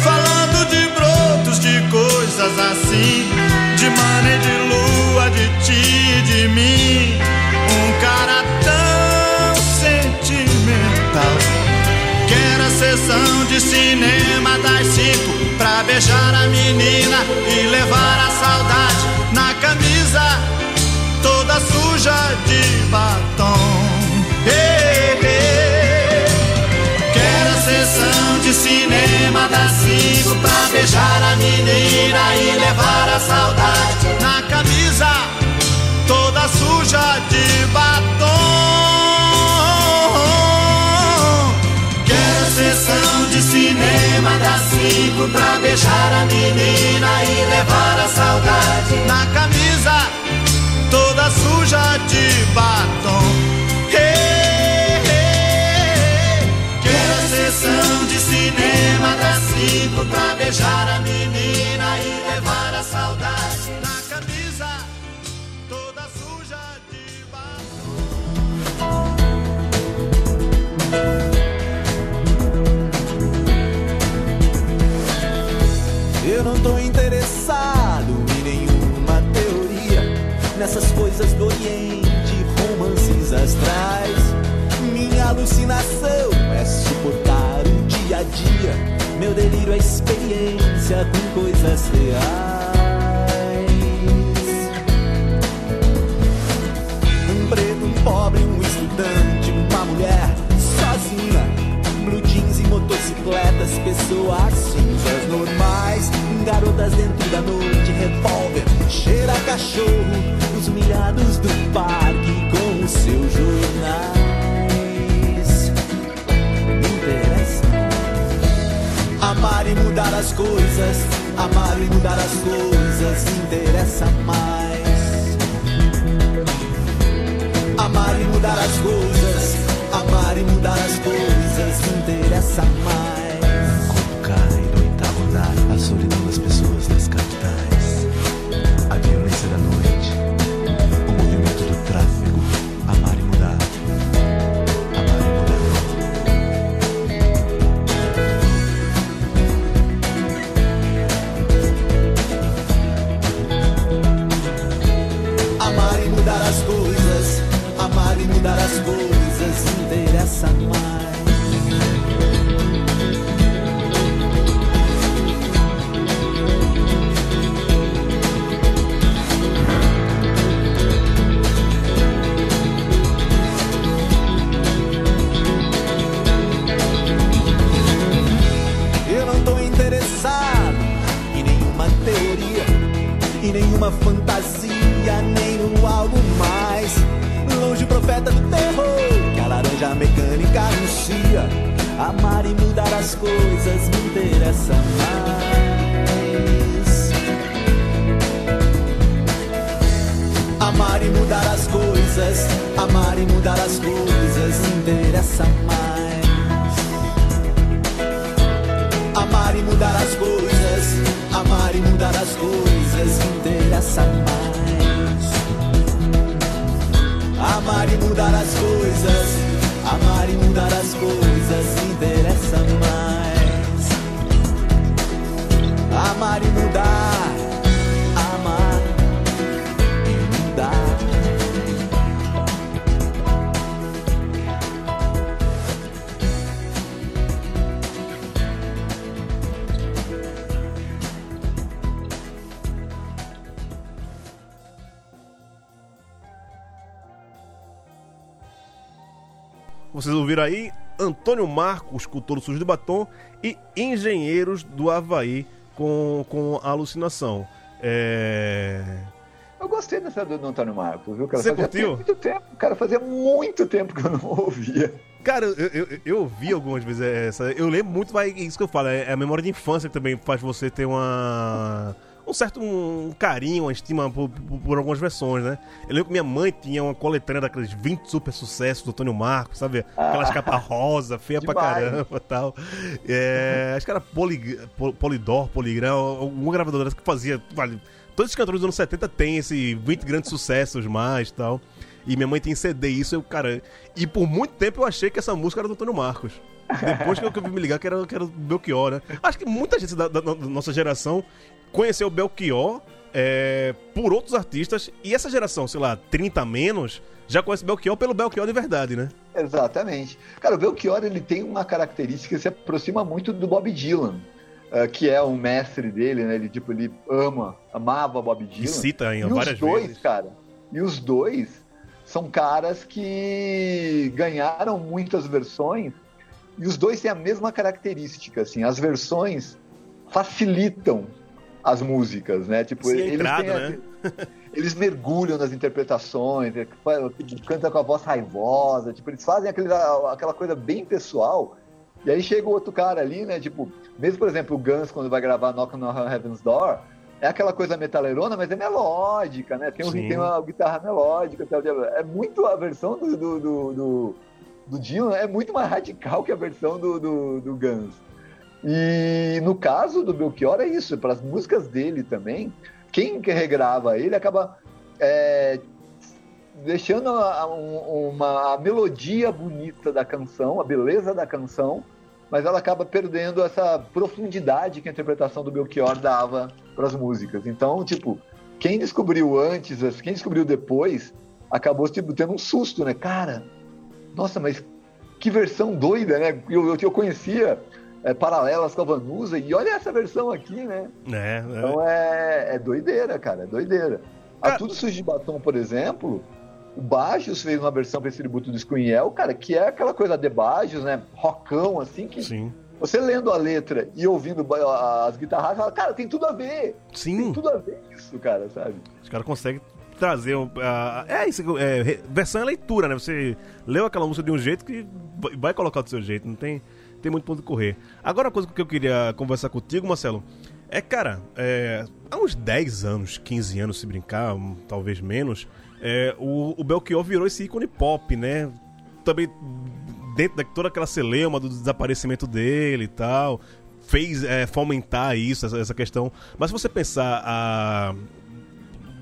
falando de brotos, de coisas assim, de mana e de lua, de ti e de mim. Um cara tão sentimental. Quero a sessão de cinema das cinco pra beijar a menina e levar a saudade na camisa cinco pra beijar a menina e levar a saudade na camisa toda suja de batom. Quero sessão de cinema das cinco pra beijar a menina e levar a saudade na camisa toda suja de batom. Sessão de cinema das cinco pra beijar a menina e levar a saudade na camisa toda suja de batom. Eu não tô interessado em nenhuma teoria nessas coisas do Oriente, romances astrais. Minha alucinação dia a dia. Meu delírio é experiência com coisas reais. Um preto, um pobre, um estudante, uma mulher sozinha. Blue jeans e motocicletas, pessoas cinzas normais. Garotas dentro da noite, revólver, cheira cachorro. Os humilhados do parque com os seus jornais. Amar e mudar as coisas, amar e mudar as coisas interessa mais. Amar e mudar as coisas, amar e mudar as coisas interessa mais. Como cai do oitavo andar a solidão mudar as coisas interessa mais. Antônio Marcos, escultor sujo de batom, e Engenheiros do Havaí com, com alucinação. É... Eu gostei dessa do, do Antônio Marcos, viu? Cara, Você fazia curtiu? muito tempo, cara, fazia muito tempo que eu não ouvia. Cara, eu, eu, eu ouvi algumas vezes essa. Eu lembro muito, vai, isso que eu falo, é a memória de infância que também faz você ter uma. Um certo um carinho, uma estima por, por- por algumas versões, né? Eu lembro que minha mãe tinha uma coletânea daqueles 20 super sucessos do Antônio Marcos, sabe? Aquelas capas rosa, feia pra Demais. caramba e tal. É, acho que era Poly, Pol- Polydor, Poligram, alguma gravadora dessa que fazia. Vale, todos os cantores dos anos 70 têm esse 20 grandes sucessos mais e tal. E minha mãe tem CD isso, eu, cara. E por muito tempo eu achei que essa música era do Antônio Marcos. Depois que eu, que eu vi me ligar que era, que era Belchior, né? Acho que muita gente da, da- da nossa geração conheceu o Belchior é, por outros artistas. E essa geração, sei lá, 30 a menos, já conhece o Belchior pelo Belchior de verdade, né? Exatamente. Cara, o Belchior ele tem uma característica que se aproxima muito do Bob Dylan, eh, que é o mestre dele, né? Ele tipo ele ama, amava Bob Dylan. E cita em E várias os dois, vezes. cara. E os dois são caras que ganharam muitas versões e os dois têm a mesma característica, assim. As versões facilitam as músicas, né? Tipo, Sim, eles a- né? eles mergulham nas interpretações, é, tipo, canta com a voz raivosa, tipo, eles fazem aquele, aquela coisa bem pessoal. E aí chega o outro cara ali, né? Tipo, mesmo, por exemplo, o Guns, quando vai gravar Knock on Heaven's Door, é aquela coisa metaleirona, mas é melódica, né? Tem, um, tem uma guitarra melódica. tal, tal. É muito a versão do, do, do, do, do Dylan é muito mais radical que a versão do, do, do Guns. E no caso do Belchior é isso, para as músicas dele também, quem que regrava ele acaba é, deixando a, a- um- uma a melodia bonita da canção, a beleza da canção, mas ela acaba perdendo essa profundidade que a interpretação do Belchior dava para as músicas. Então, tipo, quem descobriu antes, quem descobriu depois, acabou tipo, tendo um susto, né? Cara, nossa, mas que versão doida, né? Eu, eu, eu conhecia é, paralelas com a Vanusa e olha essa versão aqui, né? É, é. Então é, é doideira, cara, é doideira. A Tudo Sujo de Batom, por exemplo, o Baixos fez uma versão para esse tributo do Screenel, cara, que é aquela coisa de Baixos, né? Rockão, assim, que Sim. você lendo a letra e ouvindo as guitarras, fala, cara, tem tudo a ver, tem Sim. tudo a ver isso, cara, sabe? Os caras conseguem trazer. um- a- é isso, é, versão é leitura, né? Você leu aquela música de um jeito que vai colocar do seu jeito, não tem, tem muito ponto de correr. Agora, uma coisa que eu queria conversar contigo, Marcelo, é, cara, é, há uns 10 anos, 15 anos, se brincar, talvez menos, é, o, o Belchior virou esse ícone pop, né? Também dentro de toda aquela celeuma do desaparecimento dele e tal, fez é, fomentar isso, essa, essa questão. Mas se você pensar a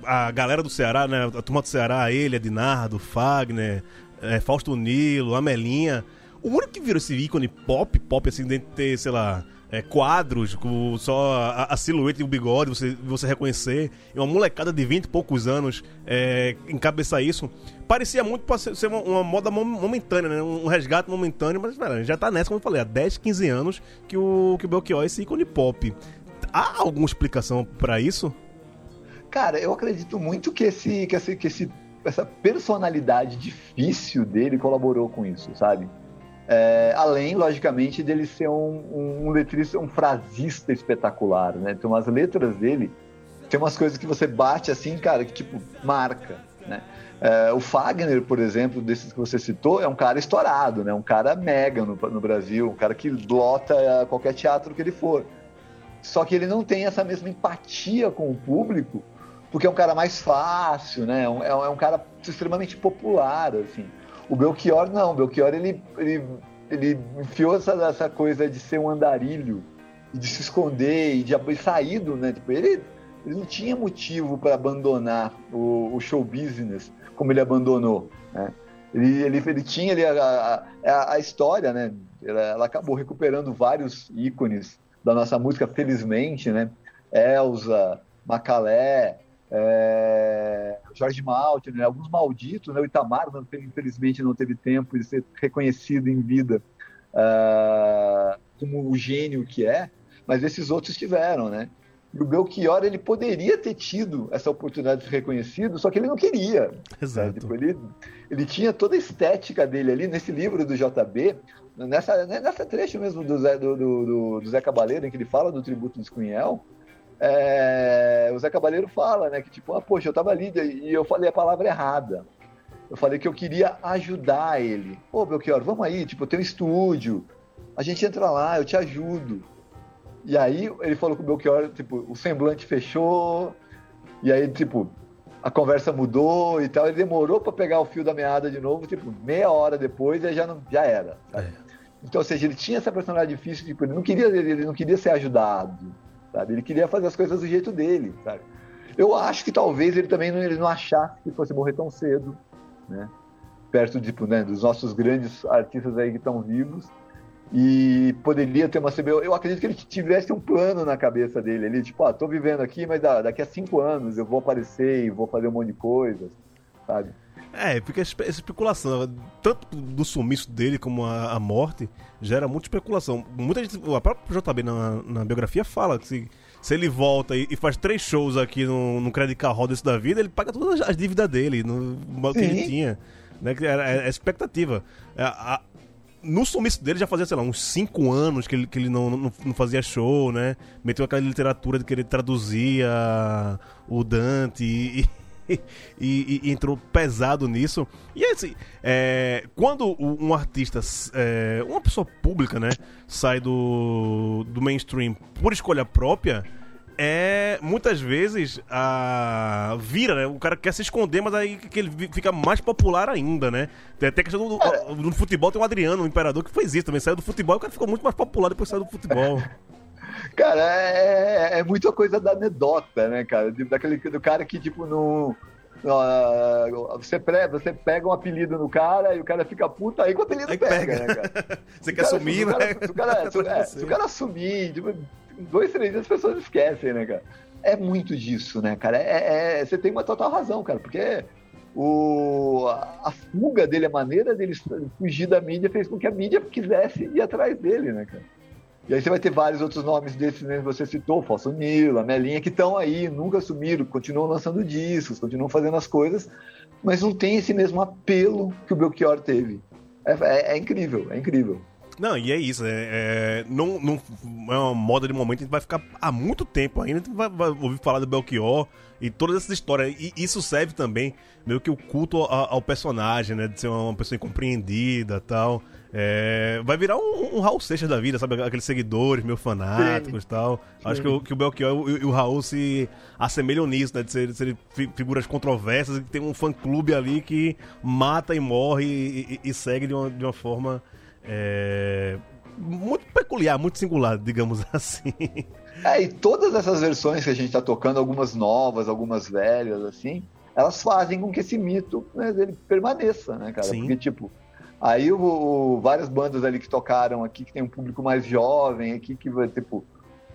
a galera do Ceará, né? A turma do Ceará, ele, Ednardo, Fagner, é, Fausto Nilo, Amelinha. O único que virou esse ícone pop, pop, assim, dentro de ter, sei lá, é, quadros com só a, a silhueta e o bigode, você, você reconhecer, e uma molecada de 20 e poucos anos é, encabeçar isso, parecia muito pra ser ser uma, uma moda mom- momentânea, né? Um resgate momentâneo, mas velho, já tá nessa, como eu falei, há 10, 15 anos que o, que o Belchior é esse ícone pop. Há alguma explicação pra isso? Cara, eu acredito muito que, esse, que, esse, que esse, essa personalidade difícil dele colaborou com isso, sabe? É, além, logicamente, dele ser um, um letrista, um frasista espetacular, né? Então, as letras dele tem umas coisas que você bate assim, cara, que tipo, marca, né? É, o Fagner, por exemplo, desses que você citou, é um cara estourado, né? Um cara mega no, no Brasil, um cara que lota qualquer teatro que ele for. Só que ele não tem essa mesma empatia com o público porque é um cara mais fácil, né? É um, é um cara extremamente popular, assim. O Belchior não, o Belchior ele, ele, ele enfiou essa, essa coisa de ser um andarilho, de se esconder e de sair do, né? Tipo, ele, ele não tinha motivo para abandonar o, o, show business como ele abandonou, né? Ele, ele, ele tinha ali a, a, a história, né? Ela, ela, acabou recuperando vários ícones da nossa música, felizmente, né? Elza, Macalé, é, Jorge Malte, né? alguns malditos, né? o Itamar, não, infelizmente, não teve tempo de ser reconhecido em vida uh, como o gênio que é, mas esses outros tiveram, né? E o Belchior, ele poderia ter tido essa oportunidade de ser reconhecido, só que ele não queria. Exato. Tipo, ele, ele tinha toda a estética dele ali, nesse livro do JB, nessa, nessa trecho mesmo do Zé, do, do, do Zé Cabaleiro, em que ele fala do tributo de Cunhel, é, o Zé Cabaleiro fala, né, que tipo, ah, poxa, eu tava ali e eu falei a palavra errada. Eu falei que eu queria ajudar ele. Pô, Belchior, vamos aí, tipo, tem um estúdio, a gente entra lá, eu te ajudo. E aí ele falou com o Belchior, tipo, o semblante fechou, e aí, tipo, a conversa mudou e tal. Ele demorou para pegar o fio da meada de novo, tipo, meia hora depois, e já, não, já era. É. Então, ou seja, ele tinha essa personalidade difícil, tipo, ele não queria, ele não queria ser ajudado sabe? Ele queria fazer as coisas do jeito dele, sabe? Eu acho que talvez ele também não, ele não achasse que fosse morrer tão cedo, né? Perto tipo, né, dos nossos grandes artistas aí que estão vivos. E poderia ter uma CBO. Eu acredito que ele tivesse um plano na cabeça dele. Ele, tipo, ah, tô vivendo aqui, mas daqui a cinco anos eu vou aparecer e vou fazer um monte de coisas, sabe? É, fica essa especulação. Tanto do sumiço dele como a, a, morte gera muita especulação. Muita gente. O próprio JB na, na biografia fala que se, se ele volta e, e, faz três shows aqui no, no Credit Card Rodas da vida, ele paga todas as dívidas dele, no, que ele tinha. Né? Era, era expectativa. É, a, no sumiço dele já fazia, sei lá, uns 5 anos que ele, que ele não, não, não, fazia show, né? Meteu aquela literatura de que ele traduzia o Dante e, e, [laughs] e, entrou pesado nisso. E assim, é, quando um artista, é, uma pessoa pública, né, sai do, do mainstream por escolha própria, é muitas vezes a vira, né? O cara quer se esconder, mas aí que ele fica mais popular ainda, né? Tem até questão do, do, do futebol, tem o Adriano, o imperador, que fez isso também. Saiu do futebol e o cara ficou muito mais popular depois saiu do futebol. [laughs] Cara, é, é, é muita coisa da anedota, né, cara? Daquele, do cara que, tipo, não. você, pré, você pega um apelido no cara e o cara fica puta, aí que o apelido pega, pega, né, cara? [laughs] Você quer cara, assumir, né? Se o cara, se, é, se o cara assumir, tipo, dois, três dias as pessoas esquecem, né, cara? É muito disso, né, cara? É, é, você tem uma total razão, cara, porque o, a fuga dele, a maneira dele fugir da mídia fez com que a mídia quisesse ir atrás dele, né, cara? E aí você vai ter vários outros nomes desses né, que você citou, Falso Nilo, Melinha, que estão aí, nunca sumiram, continuam lançando discos, continuam fazendo as coisas, mas não tem esse mesmo apelo que o Belchior teve. É, é, é incrível, é incrível. Não, e é isso. É, é, não, não, é uma moda de momento, a gente vai ficar há muito tempo ainda, vai, vai ouvir falar do Belchior e todas essas histórias. E isso serve também meio que o culto ao, ao personagem, né? De ser uma pessoa incompreendida tal. É, vai virar um, um, Raul Seixas da vida, sabe? Aqueles seguidores meio fanáticos e tal. Sim. Acho que o, que o Belchior e o, o, Raul se assemelham nisso, né? De ser, de ser figuras controversas e tem um fã-clube ali que mata e morre e, e, e segue de uma, de uma forma é, muito peculiar, muito singular, digamos [laughs] assim. É, e todas essas versões que a gente está tocando, algumas novas, algumas velhas, assim, elas fazem com que esse mito né, ele permaneça, né, cara? Sim. Porque, tipo, Aí o, o, várias bandas ali que tocaram aqui, que tem um público mais jovem aqui, que vai, tipo,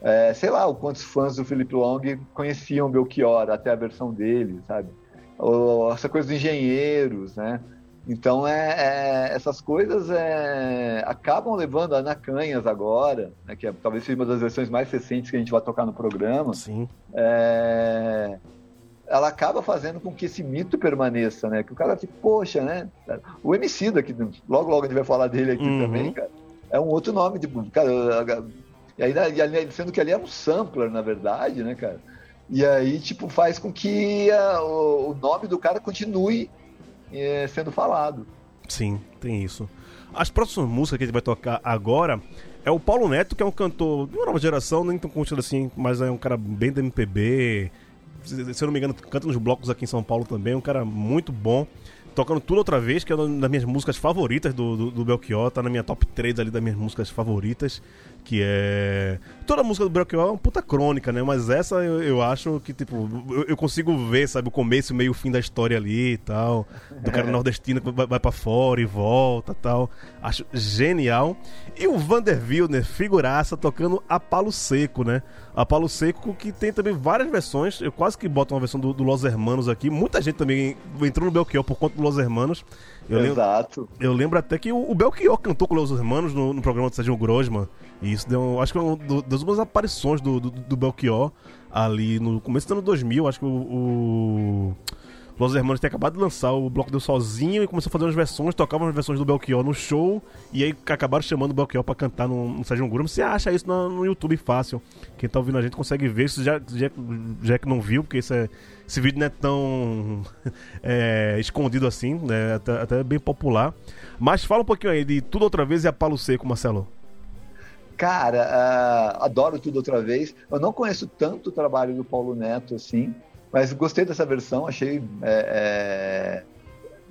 é, sei lá, quantos fãs do Felipe Long conheciam Belchior até a versão dele, sabe? Ou, essa coisa dos engenheiros, né? Então, é, é essas coisas é, acabam levando a Anacanhas agora, né, que é, talvez seja uma das versões mais recentes que a gente vai tocar no programa. Sim. É, ela acaba fazendo com que esse mito permaneça, né? Que o cara fica, poxa, né? O MC daqui, logo logo a gente vai falar dele aqui uhum. também, cara. É um outro nome, tipo, cara, e aí, sendo que ali é um sampler, na verdade, né, cara? E aí, tipo, faz com que a, o, o, nome do cara continue é, sendo falado. Sim, tem isso. As próximas músicas que a gente vai tocar agora é o Paulo Neto, que é um cantor de uma nova geração, nem tão conhecido assim, mas é um cara bem da MPB, se eu não me engano, canta nos blocos aqui em São Paulo também. Um cara muito bom. Tocando tudo outra vez, que é uma das minhas músicas favoritas do, do, do Belchior. Tá na minha top 3 ali das minhas músicas favoritas. Que é. Toda a música do Belchior é uma puta crônica, né? Mas essa eu, eu acho que, tipo, eu, eu consigo ver, sabe, o começo, meio, o fim da história ali e tal. Do cara nordestino que vai, vai pra fora e volta tal. Acho genial. E o Vander Wilner, figuraça, tocando a palo seco, né? A palo seco que tem também várias versões. Eu quase que boto uma versão do, do Los Hermanos aqui. Muita gente também entrou no Belchior por conta do Los Hermanos. Eu lembro, Exato. eu lembro até que o, o Belchior cantou com os Hermanos no, no programa do Sérgio Grosman. Isso deu. Acho que foi uma das últimas aparições do, do, do Belchior ali no começo do ano 2000. Acho que o. o Los Hermanos tinha acabado de lançar o bloco deu sozinho e começou a fazer umas versões, tocava umas versões do Belchior no show, e aí acabaram chamando o Belchior pra cantar no, no Sérgio Grosman. Você acha isso no, no YouTube fácil. Quem tá ouvindo a gente consegue ver, se já, já, já que não viu, porque esse, é, esse vídeo não é tão [laughs] é, escondido assim, né? Até, até bem popular. Mas fala um pouquinho aí de Tudo Outra Vez e a Palo Seco, Marcelo. Cara, ah, adoro tudo outra vez. Eu não conheço tanto o trabalho do Paulo Neto assim, mas gostei dessa versão. Achei é, é,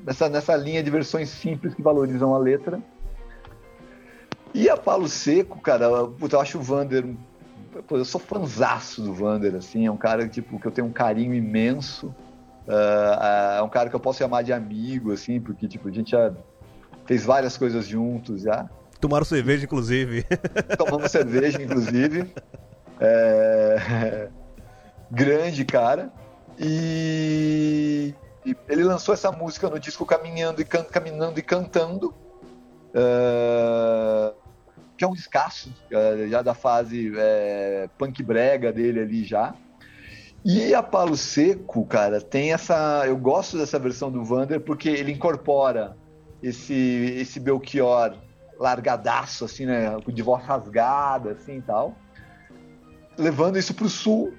nessa, nessa linha de versões simples que valorizam a letra. E a Palo Seco, cara, puta, eu acho o Vander. eu sou fanzaço do Vander, assim, é um cara tipo, que eu tenho um carinho imenso. Ah, é um cara que eu posso chamar de amigo, assim, porque tipo, a gente já fez várias coisas juntos já. Tomaram cerveja, inclusive. [laughs] Tomamos cerveja, inclusive. É, Grande cara. E... e ele lançou essa música no disco Caminhando e, Can... Caminhando e Cantando. é, Que é um escasso, é, já da fase é, punk brega dele ali já. E a Palo Seco, cara, tem essa. Eu gosto dessa versão do Vander porque ele incorpora esse, esse Belchior largadaço, assim, né? De voz rasgada, assim e tal. Levando isso pro sul,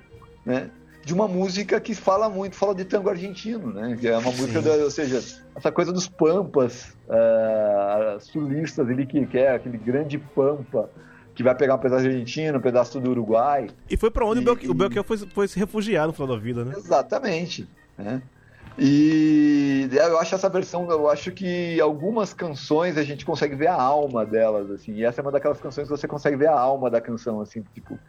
né? De uma música que fala muito, fala de tango argentino, né? Que é uma música, da, ou seja, essa coisa dos pampas ah, sulistas ali, que, que é aquele grande pampa que vai pegar um pedaço argentino, um pedaço do Uruguai. E foi pra onde E- o Belchior, Belchior foi, foi se refugiar no final da vida, né? Exatamente. Né? E eu acho essa versão, eu acho que algumas canções a gente consegue ver a alma delas, assim. E essa é uma daquelas canções que você consegue ver a alma da canção, assim, tipo,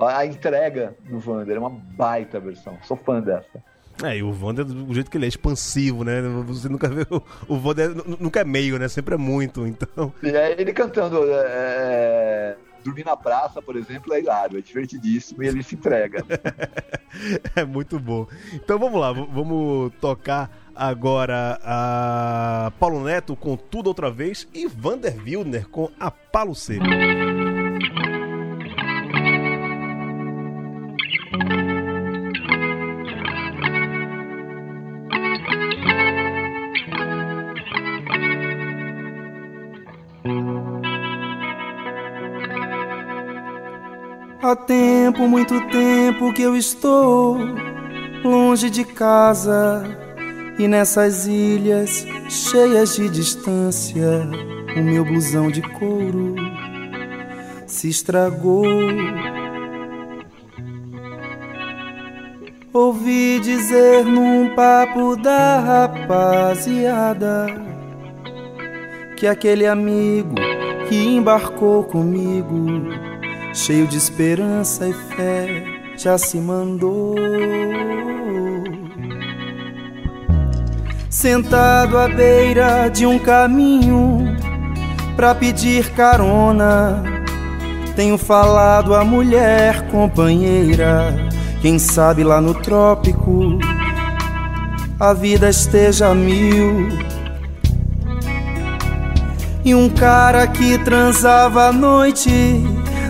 a entrega do Vander é uma baita versão. Sou fã dessa. É, e o Wander, do jeito que ele é expansivo, né? Você nunca vê o, o Wander, nu- nunca é meio, né? Sempre é muito, então... E aí ele cantando é, Dormir na Praça, por exemplo, é hilário, é divertidíssimo e ele se entrega. [laughs] É muito bom. Então vamos lá, vamos tocar agora a Paulo Neto com Tudo Outra Vez e Vander Wildner com a Palo Seco. Há tempo, muito tempo que eu estou longe de casa e nessas ilhas cheias de distância, o meu blusão de couro se estragou. Ouvi dizer num papo da rapaziada que aquele amigo que embarcou comigo cheio de esperança e fé, já se mandou. Sentado à beira de um caminho pra pedir carona, tenho falado à mulher companheira, quem sabe lá no trópico a vida esteja mil. E um cara que transava à noite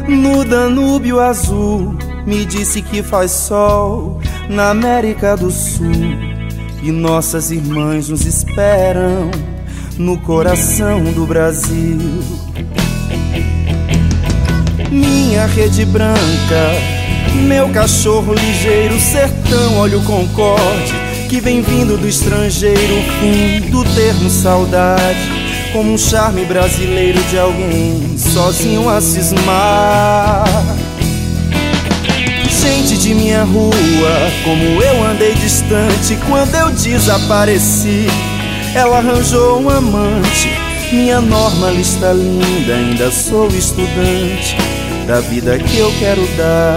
no Danúbio Azul me disse que faz sol na América do Sul e nossas irmãs nos esperam no coração do Brasil. Minha rede branca, meu cachorro ligeiro, sertão, olha o concorde que vem vindo do estrangeiro, fim do termo saudade como um charme brasileiro de alguém sozinho a cismar. Gente de minha rua, como eu andei distante quando eu desapareci. Ela arranjou um amante, minha norma lista linda, ainda sou estudante da vida que eu quero dar.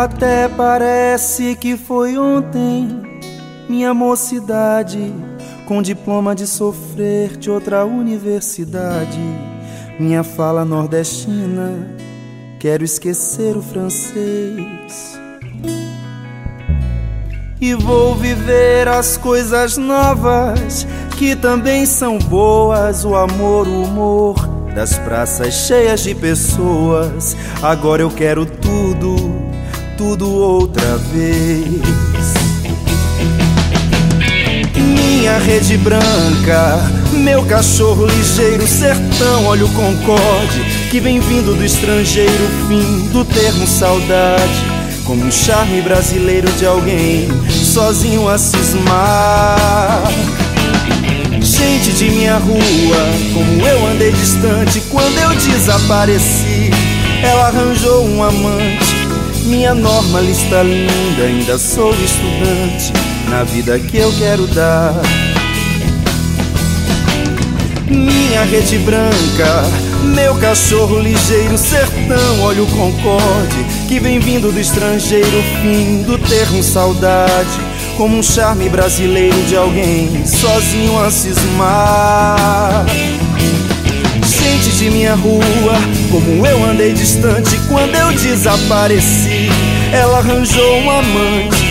Até parece que foi ontem, minha mocidade, com diploma de sofrer de outra universidade. Minha fala nordestina, quero esquecer o francês. E vou viver as coisas novas, que também são boas: o amor, o humor, das praças cheias de pessoas. Agora eu quero tudo tudo outra vez. Minha rede branca, meu cachorro ligeiro, sertão, olha o concorde que vem vindo do estrangeiro, fim do termo saudade, como um charme brasileiro de alguém sozinho a cismar. Gente de minha rua, como eu andei distante quando eu desapareci, ela arranjou um amante minha norma lista linda, ainda sou estudante na vida que eu quero dar. Minha rede branca, meu cachorro ligeiro, sertão, olha o concorde que vem vindo do estrangeiro, fim do termo saudade, como um charme brasileiro de alguém sozinho a cismar gente de minha rua, como eu andei distante quando eu desapareci. Ela arranjou um amante,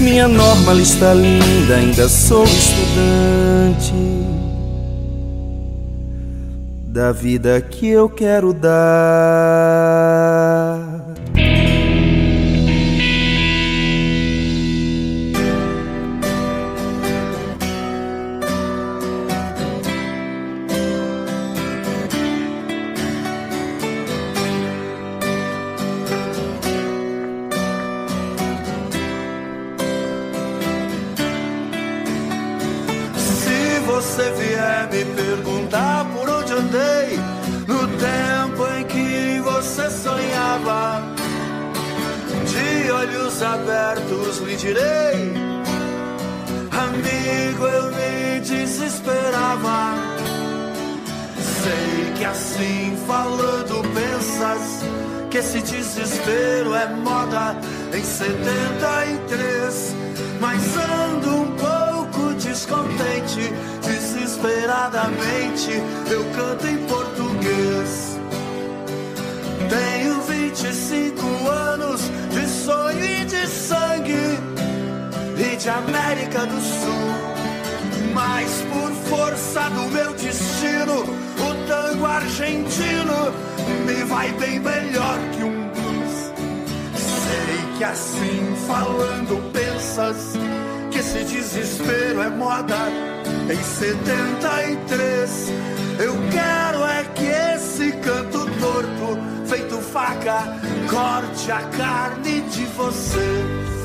minha norma está linda, ainda sou estudante da vida que eu quero dar. Abertos lhe direi, amigo, eu me desesperava. Sei que assim falando pensas que esse desespero é moda em 73, mas ando um pouco descontente, desesperadamente eu canto em português. Tenho 25 anos de sonho e de sangue e de América do Sul. Mas por força do meu destino, o tango argentino me vai bem melhor que um blues. Sei que assim falando pensas que esse desespero é moda em 73. Eu quero é que esse canto torto feito faca, corte a carne de você.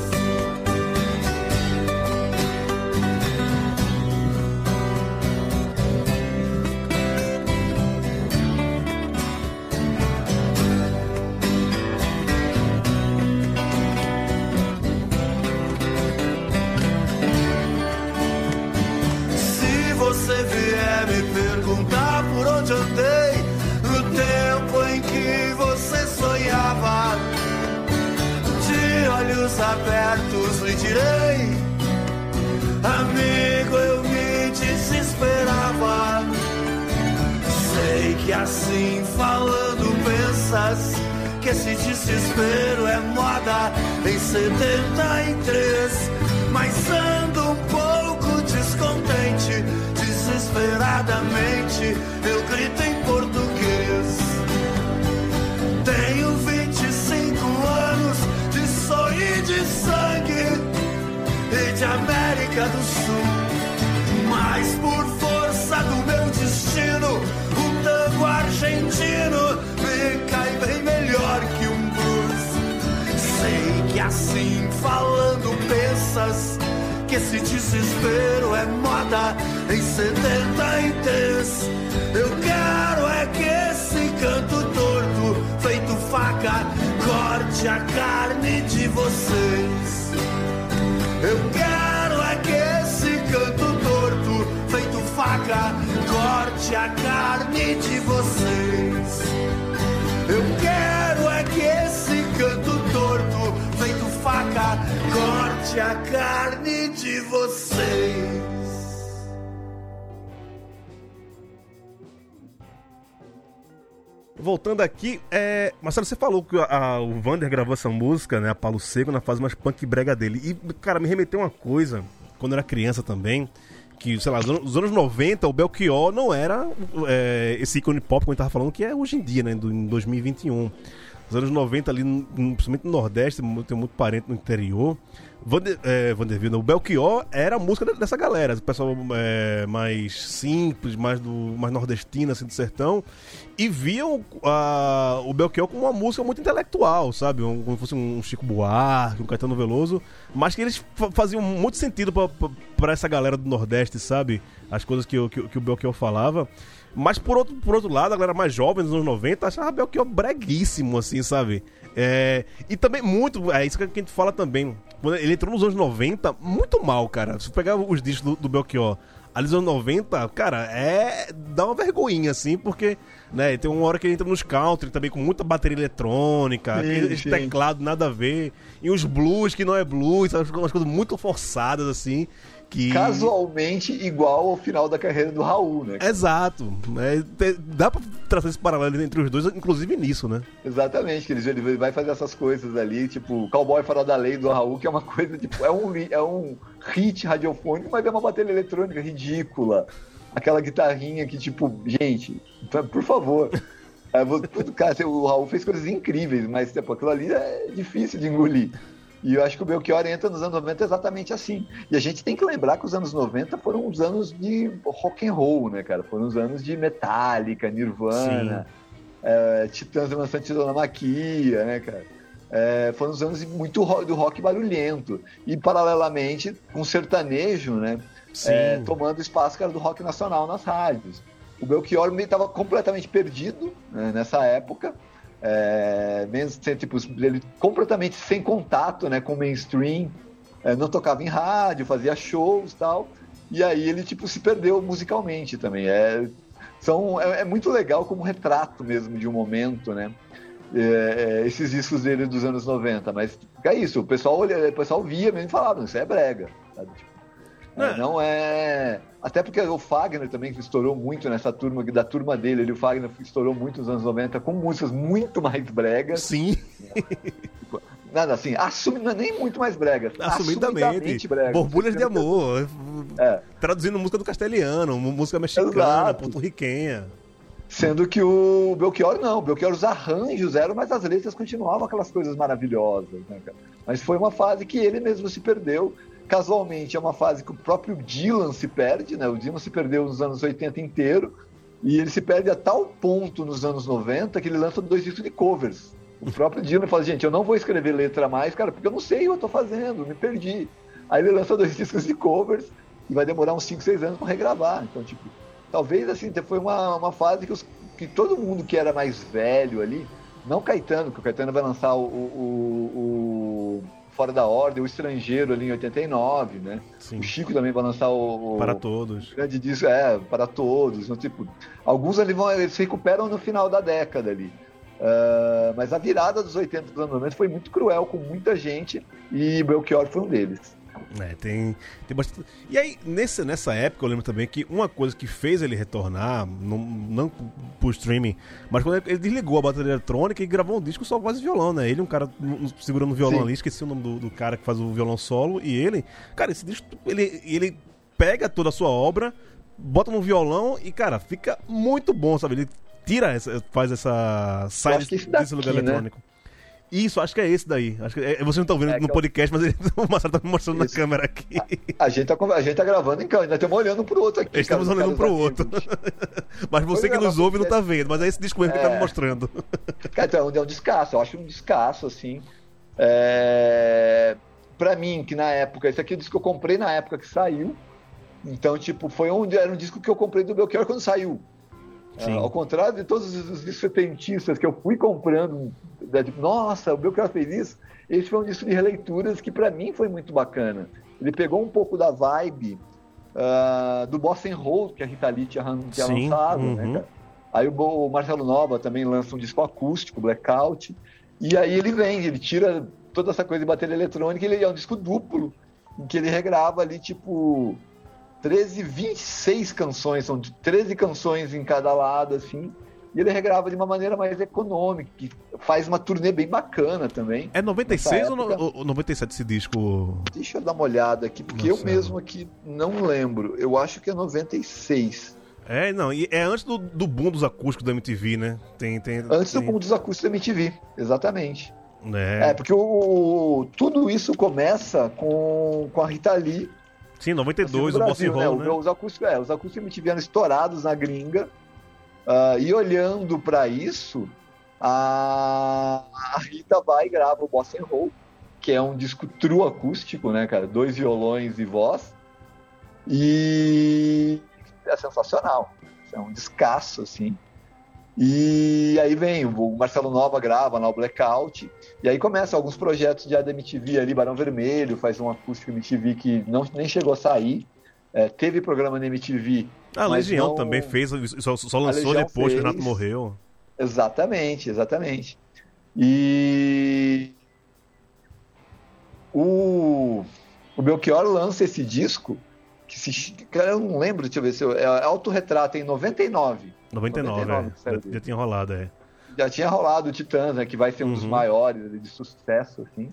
assim, falando, pensas que esse desespero é moda em 73. Mas ando um pouco descontente, desesperadamente, eu grito em português. Tenho 25 anos de sonho e de sangue e de América do Sul. Assim falando pensas que esse desespero é moda em 70 inteiros. Eu quero é que esse canto torto, feito faca, corte a carne de vocês. Eu quero é que esse canto torto, feito faca, corte a carne de vocês. Eu quero a carne de vocês. Voltando aqui, é... Marcelo, você falou que a- a- o Vander gravou essa música, né? A Palo Seco, na fase mais punk brega dele. E, cara, me remeteu uma coisa, quando eu era criança também, que, sei lá, nos anos- nos anos 90, o Belchior não era é, esse ícone pop, como a gente tava falando, que é hoje em dia, né? Em 2021. Nos anos 90, ali, principalmente no Nordeste, tem muito parente no interior. Vander, é, Vanderbilt, não, o Belchior era a música dessa galera, o pessoal é, mais simples, mais do mais nordestino, assim, do sertão, e viam a- o Belchior como uma música muito intelectual, sabe? Um, como se fosse um Chico Buarque, um Caetano Veloso, mas que eles fa- faziam muito sentido pra essa galera do Nordeste, sabe? As coisas que, o- que, que o Belchior falava. Mas por outro, por outro lado, a galera mais jovem dos anos 90 achava Belchior breguíssimo, assim, sabe? É, e também muito, é isso que a gente fala também. Ele entrou nos anos 90, muito mal, cara. Se pegar os discos do, do Belchior ali nos anos 90, cara, é. dá uma vergonhinha, assim, porque, né, tem uma hora que ele entra nos country também com muita bateria eletrônica, Sim, sim. teclados nada a ver, e uns blues que não é blues, sabe? umas coisas muito forçadas, assim. Que... Casualmente igual ao final da carreira do Raul, né? Exato. É, te- dá pra traçar esse paralelo entre os dois, inclusive nisso, né? Exatamente, que ele, ele vai fazer essas coisas ali, tipo, Cowboy Fora da Lei do Raul, que é uma coisa, tipo, é um, é um hit radiofônico, mas é uma bateria eletrônica ridícula. Aquela guitarrinha que, tipo, gente, por por favor. É, [laughs] cara, o Raul fez coisas incríveis, mas tipo, aquilo ali é difícil de engolir. E eu acho que o Belchior entra nos anos 90 exatamente assim. E a gente tem que lembrar que os anos 90 foram os anos de rock and roll, né, cara? Foram os anos de Metallica, Nirvana, é, Titãs da Santidonamaquia, né, cara? É, foram os anos muito ro- do rock barulhento. E, paralelamente, com sertanejo, né? Sim. é, tomando espaço, cara, do rock nacional nas rádios. O Belchior estava completamente perdido né, nessa época. É, mesmo sem, tipo, ele completamente sem contato né, com o mainstream, é, não tocava em rádio, fazia shows tal. E aí ele tipo, se perdeu musicalmente também. É, são, é, é muito legal como retrato mesmo de um momento, né? É, é, esses discos dele dos anos 90, mas é isso, o pessoal, olha, o pessoal via mesmo e falava, isso é brega, sabe? Tipo, é, É. não é. Até porque o Fagner também estourou muito nessa turma, da turma dele, ele, o Fagner estourou muito nos anos 90 com músicas muito mais bregas. Sim, [laughs] Nada assim, assumi, não é nem muito mais bregas. assumidamente. bregas. Borbulhas de amor. É. Traduzindo música do castelhano, música mexicana, porto-riquenha. Sendo que o Belchior não, o Belchior os arranjos eram, mas as letras continuavam aquelas coisas maravilhosas, né, cara? Mas foi uma fase que ele mesmo se perdeu. Casualmente é uma fase que o próprio Dylan se perde, né? O Dylan se perdeu nos anos 80 inteiro e ele se perde a tal ponto nos anos 90 que ele lança dois discos de covers. O próprio Dylan fala, gente, eu não vou escrever letra mais, cara, porque eu não sei o que eu tô fazendo, me perdi. Aí ele lança dois [laughs] discos de covers e vai demorar uns 5, 6 anos para regravar. Então, tipo, talvez assim, foi uma, uma fase que, os- que todo mundo que era mais velho ali, não Caetano, que o Caetano vai lançar o- o- o Fora da Ordem, o Estrangeiro ali em 89, né? Sim. O Chico também vai lançar o, o Para todos. grande disco, é, para todos. Então, tipo, alguns ali vão, eles se recuperam no final da década ali. Ah, mas a virada dos 80 dos anos 90 foi muito cruel com muita gente e Belchior foi um deles. É, tem, tem bastante. E aí, nesse, nessa época, eu lembro também que uma coisa que fez ele retornar, não, não pro streaming, mas quando ele desligou a bateria eletrônica e gravou um disco só voz e violão, né? Ele, um cara segurando o violão Sim. ali, esqueci o nome do, do cara que faz o violão solo, e ele, cara, esse disco, ele, ele pega toda a sua obra, bota no violão e, cara, fica muito bom, sabe? Ele tira essa, faz essa. sai desse, esse desse lugar né? eletrônico. Isso, acho que é esse daí. Acho que é, vocês não estão vendo É, que no é o- podcast, mas ele, [laughs] o Marcelo tá me mostrando Isso. na câmera aqui. A gente, tá, con- a gente tá gravando em câmera, nós estamos olhando pro outro aqui. Estamos cara, olhando pro caras outro. [laughs] mas você que nos ouve não podcast. tá vendo, mas é esse disco mesmo que ele tá me É. mostrando. [laughs] Cara, então, é um descasso, eu acho um descasso, assim. É... Pra mim, que na época, esse aqui é o disco que eu comprei na época que saiu. Então, tipo, foi um, era um disco que eu comprei do Belchior quando saiu. Ah, ao contrário de todos os setentistas que eu fui comprando, né, tipo, nossa, o Belchior fez isso. Esse foi um disco de releituras que pra mim foi muito bacana. Ele pegou um pouco da vibe ah, do Bossa and Roll que a Rita Lee tinha, tinha Sim, lançado, uhum. né, cara? Aí o, o Marcelo Nova também lança um disco acústico, Blackout, e aí ele vem, ele tira toda essa coisa de bateria eletrônica, ele é um disco duplo, em que ele regrava ali, tipo, 13, 26 canções, são de 13 canções em cada lado, assim, e ele regrava de uma maneira mais econômica, que faz uma turnê bem bacana também. É 96 Nessa ou, no, ou 97 esse disco? Deixa eu dar uma olhada aqui, porque eu Nossa. mesmo aqui não lembro, eu acho que é 96. É, não, e é antes do, do boom dos acústicos da MTV, né? Tem, tem, Antes do tem, boom dos acústicos da MTV, exatamente. É. É, porque o, tudo isso começa com, com a Rita Lee. Sim, assim, no 92, o Brasil, Boss Roll, né? né? Os acústicos, é, os acústicos MTV eram estourados na gringa. ah, e olhando para isso, a, a Rita vai e grava o Bossa and Roll, que é um disco true acústico, né, cara? Dois violões e voz. E é sensacional. É um descasso, assim. E aí vem, o Marcelo Nova grava lá o Blackout, e aí começam alguns projetos de da MTV ali, Barão Vermelho, faz um acústico MTV que não, nem chegou a sair. É, teve programa na MTV. A mas Legião não- também fez, só, só lançou depois que o. Renato morreu. Exatamente, exatamente. E o, o Belchior lança esse disco que se. Cara, eu não lembro, deixa eu ver se eu, é Autorretrato em 99. 99, 99 é. Já, já tinha rolado, é. já tinha rolado o Titãs, né, que vai ser um dos Uhum. maiores ali, de sucesso, assim.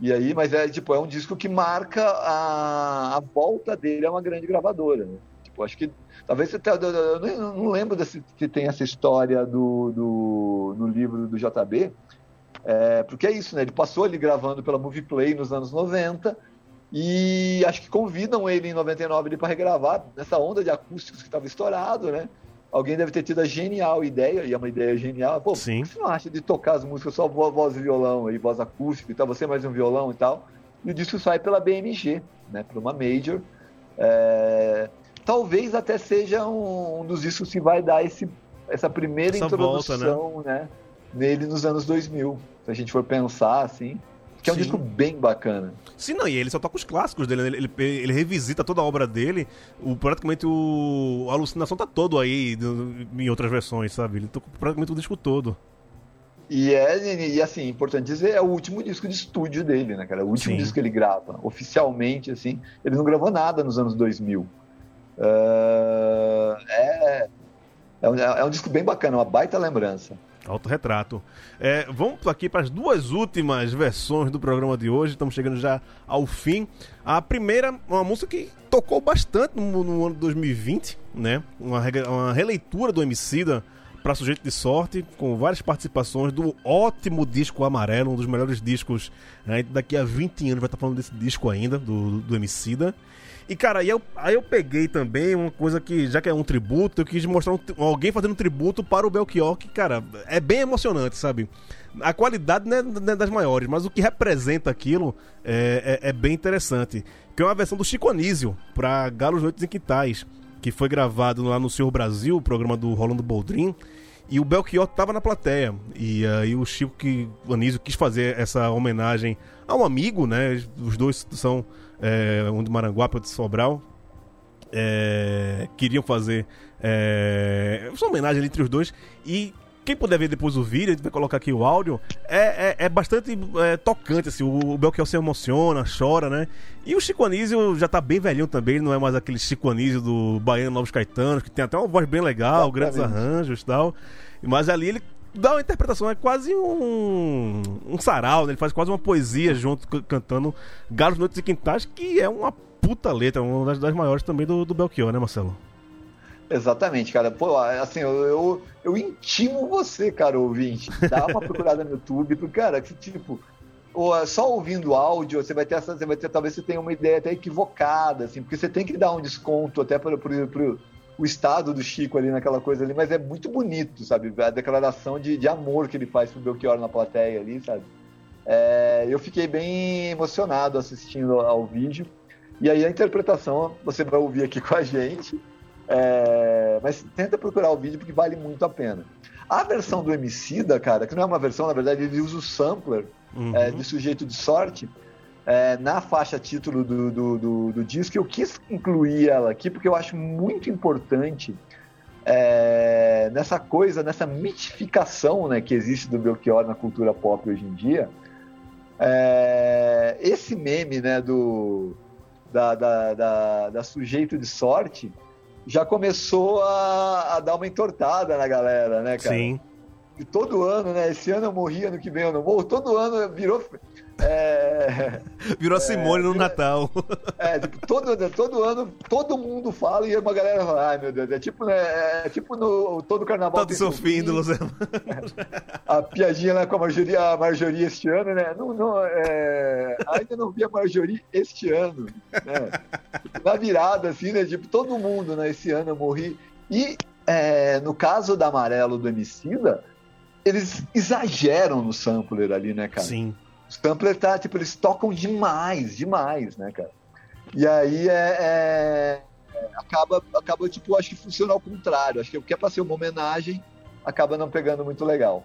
E aí, mas é tipo, é um disco que marca a, a volta dele a uma grande gravadora. Né? Tipo, acho que talvez você tenha, eu não, eu não lembro desse, se tem essa história do, do no livro do JB, é, porque é isso, né? Ele passou ali gravando pela Movie Play nos anos 90 e acho que convidam ele em 99 para regravar nessa onda de acústicos que estava estourado, né? Alguém deve ter tido a genial ideia, e é uma ideia genial. Pô, Sim. você não acha de tocar as músicas só vo- voz e violão aí, voz acústica e tal, você mais um violão e tal? E o disco sai pela BMG, né? Por uma major. É, Talvez até seja um, dos discos que vai dar esse, essa primeira Essa introdução, né? Nele nos anos 2000. Se a gente for pensar assim. Que é um Sim. disco bem bacana. Sim, não, e ele só toca os clássicos dele, né? ele, ele, ele revisita toda a obra dele, o, praticamente o, a alucinação tá todo aí em outras versões, sabe? Ele tocou praticamente o disco todo. E é, e assim, importante dizer, é o último disco de estúdio dele, né, cara? É o último Sim. disco que ele grava. Oficialmente, assim, ele não gravou nada nos anos 2000. Ah, é, é, um, é um disco bem bacana, uma baita lembrança. Autorretrato. É, vamos aqui para as duas últimas versões do programa de hoje. Estamos chegando já ao fim. A primeira, uma música que tocou bastante no, no ano de 2020, né? Uma, uma releitura do Emicida para Sujeito de Sorte, com várias participações do ótimo disco Amarelo, um dos melhores discos. Né? Daqui a 20 anos vai estar falando desse disco ainda, do, do Emicida. E, cara, aí eu, aí eu peguei também uma coisa que, já que é um tributo, eu quis mostrar um alguém fazendo um tributo para o Belchior, que, cara, é bem emocionante, sabe? A qualidade não é, não é das maiores, mas o que representa aquilo é, é- é bem interessante. Que é uma versão do Chico Anísio para Galos, Noites e Quintais, que foi gravado lá no Senhor Brasil, o programa do Rolando Boldrin. E o Belchior tava na plateia. E aí o Chico que, o Anísio quis fazer essa homenagem a um amigo, né? Os dois são é, um de Maranguape, outro de Sobral. É, queriam fazer é, essa homenagem ali entre os dois. E quem puder ver depois o vídeo, a gente vai colocar aqui o áudio, é, é, é bastante é, tocante, assim, o, o Belchior se emociona, chora, né? E o Chico Anísio já tá bem velhinho também, não é mais aquele Chico Anísio do Baiano Novos Caetanos, que tem até uma voz bem legal, grandes arranjos e tal. Mas ali ele dá uma interpretação, é quase um, um sarau, né? Ele faz quase uma poesia junto, cantando Galos, Noites e Quintais, que é uma puta letra, uma das, das maiores também do, do Belchior, né, Marcelo? Exatamente, cara. Pô, assim, eu, eu, eu intimo você, cara, ouvinte. Dá uma procurada no YouTube, porque, cara, que tipo, ou só ouvindo áudio, você vai ter essa, você vai ter, talvez você tenha uma ideia até equivocada, assim, porque você tem que dar um desconto até para o estado do Chico ali naquela coisa ali, mas é muito bonito, sabe? A declaração de, de amor que ele faz pro Belchior na plateia ali, sabe? É, eu fiquei bem emocionado assistindo ao vídeo. E aí a interpretação você vai ouvir aqui [laughs] com a gente. É, mas tenta procurar o vídeo porque vale muito a pena. A versão do Emicida, cara, que não é uma versão, na verdade, ele usa o sampler uhum. é, de sujeito de sorte é, na faixa título do, do, do, do, disco. Eu quis incluir ela aqui porque eu acho muito importante é, nessa coisa, nessa mitificação né, que existe do Belchior na cultura pop hoje em dia. É, esse meme né, do, da, da, da, da sujeito de sorte já começou a, a, dar uma entortada na galera, né, cara? Sim. E todo ano, né? Esse ano eu morri, ano que vem eu não morro. Todo ano virou. É, virou Simone é, no Natal. É, tipo, todo, todo ano todo mundo fala e uma galera fala, ai meu Deus, é tipo, né, é tipo no todo carnaval. Todo seu fim do é, A piadinha lá com a Marjorie, a Marjorie este ano, né? Não, não, é, ainda não vi a Marjorie este ano. Né? Na virada, assim, né? Tipo, todo mundo, né? Esse ano eu morri. E é, no caso da Amarelo do Emicida, eles exageram no sampler ali, né, cara? Sim. O sampler tá, tipo, eles tocam demais, demais, né, cara? E aí é, é, acaba, acaba, tipo, acho que funciona ao contrário. Acho que o que é pra ser uma homenagem acaba não pegando muito legal.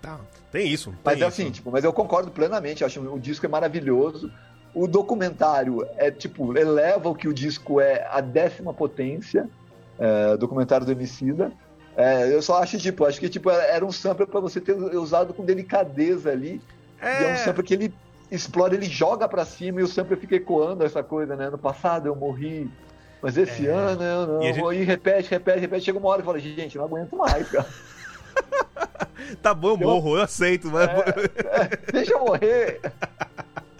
Tá, tem isso. Tem mas é assim, tipo, mas eu concordo plenamente, acho que o disco é maravilhoso. O documentário é tipo, eleva o que o disco é a décima potência, é, documentário do Emicida. É, eu só acho, tipo, acho que tipo, era um sample para você ter usado com delicadeza ali. É... E é um sample que ele explora, ele joga para cima e o sample fica ecoando essa coisa, né? No passado eu morri, mas esse é... ano eu não. E, gente... repete, repete, repete. Chega uma hora e fala, gente, não aguento mais, cara. [laughs] tá bom, eu morro, eu aceito, mas. É, é, deixa eu morrer.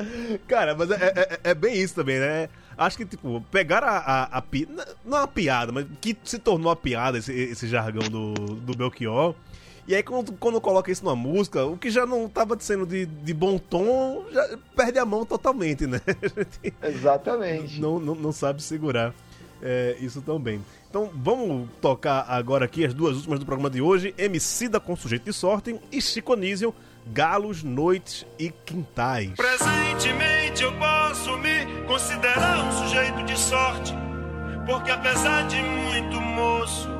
[laughs] Cara, mas é, é, é, bem isso também, né? Acho que, tipo, pegar a, a, a Não é uma piada, mas que se tornou uma piada esse, esse jargão do, do Belchior. E aí, quando, quando coloca isso numa música, o que já não estava sendo de, de bom tom, já perde a mão totalmente, né? [laughs] Exatamente. Não, não, não sabe segurar é, isso também. Então, vamos tocar agora aqui as duas últimas do programa de hoje: Emicida com Sujeito de Sorte e Chico Anísio, Galos, Noites e Quintais. Presentemente eu posso me considerar um sujeito de sorte, porque apesar de muito moço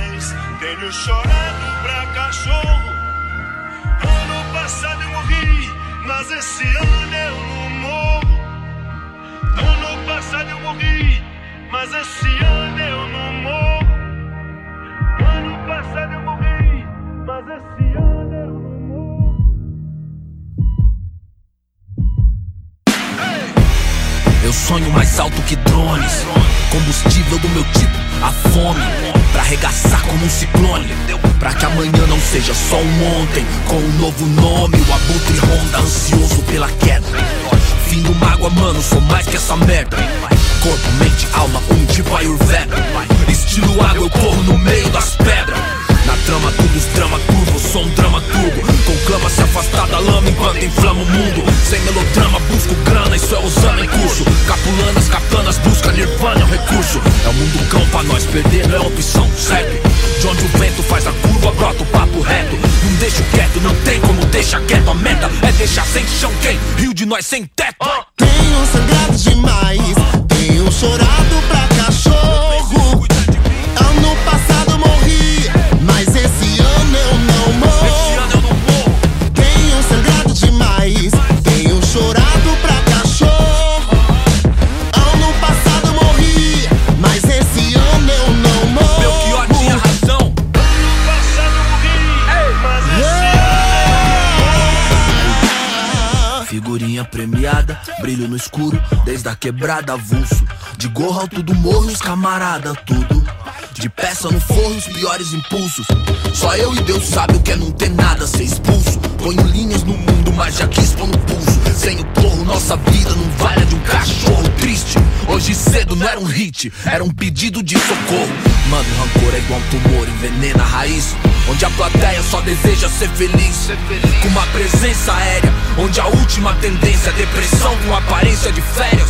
tenho chorado pra cachorro. Ano passado eu morri, mas esse ano eu não morro. Ano passado eu morri, mas esse ano eu não morro. Ano passado eu morri, mas esse ano eu não morro. Eu sonho mais alto que drones. Combustível do meu tipo, a fome. Pra arregaçar como um ciclone. Pra que amanhã não seja só um ontem. Com um novo nome, o abutre ronda, ansioso pela queda. Fim do mágoa, mano, sou mais que essa merda. Corpo, mente, deixar quieto. Meta é deixar sem chão quem? Rio de nós sem teto. Tenho sangrado No escuro, desde a quebrada avulso. De gorro alto do morro, os camarada, tudo. De peça no forro, os piores impulsos. Só eu e Deus sabe o que é não ter nada, ser expulso. Ponho linhas no mundo, mas já quis pôr no pulso. Sem o porro, nossa vida não vale a de um cachorro triste. Hoje cedo não era um hit, era um pedido de socorro. Mano, rancor é igual um tumor, envenena a raiz. Onde a plateia só deseja ser feliz. Com uma presença aérea, onde a última tendência é depressão com aparência de férias.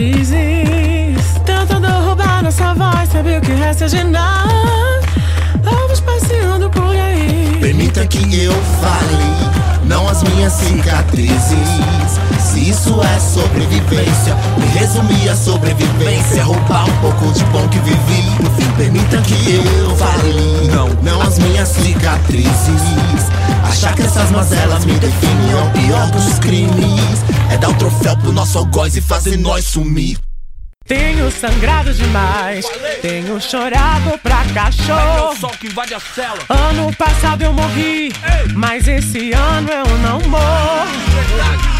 cicatrizes. Tentando roubar nossa voz, sabe o que resta de nada? Vamos passeando por aí. Permita que eu fale, não as minhas cicatrizes. Se isso é sobrevivência, me resumir a sobrevivência. Roubar um pouco de bom que vivi. No fim, permita que eu fale, não, não as minhas cicatrizes. Achar que essas mazelas me definem é o pior dos crimes. É dar o troféu pro nosso algoz e fazer nós sumir. Tenho sangrado demais, tenho chorado pra cachorro. sol que invade a cela. Ano passado eu morri, mas esse ano eu não morro.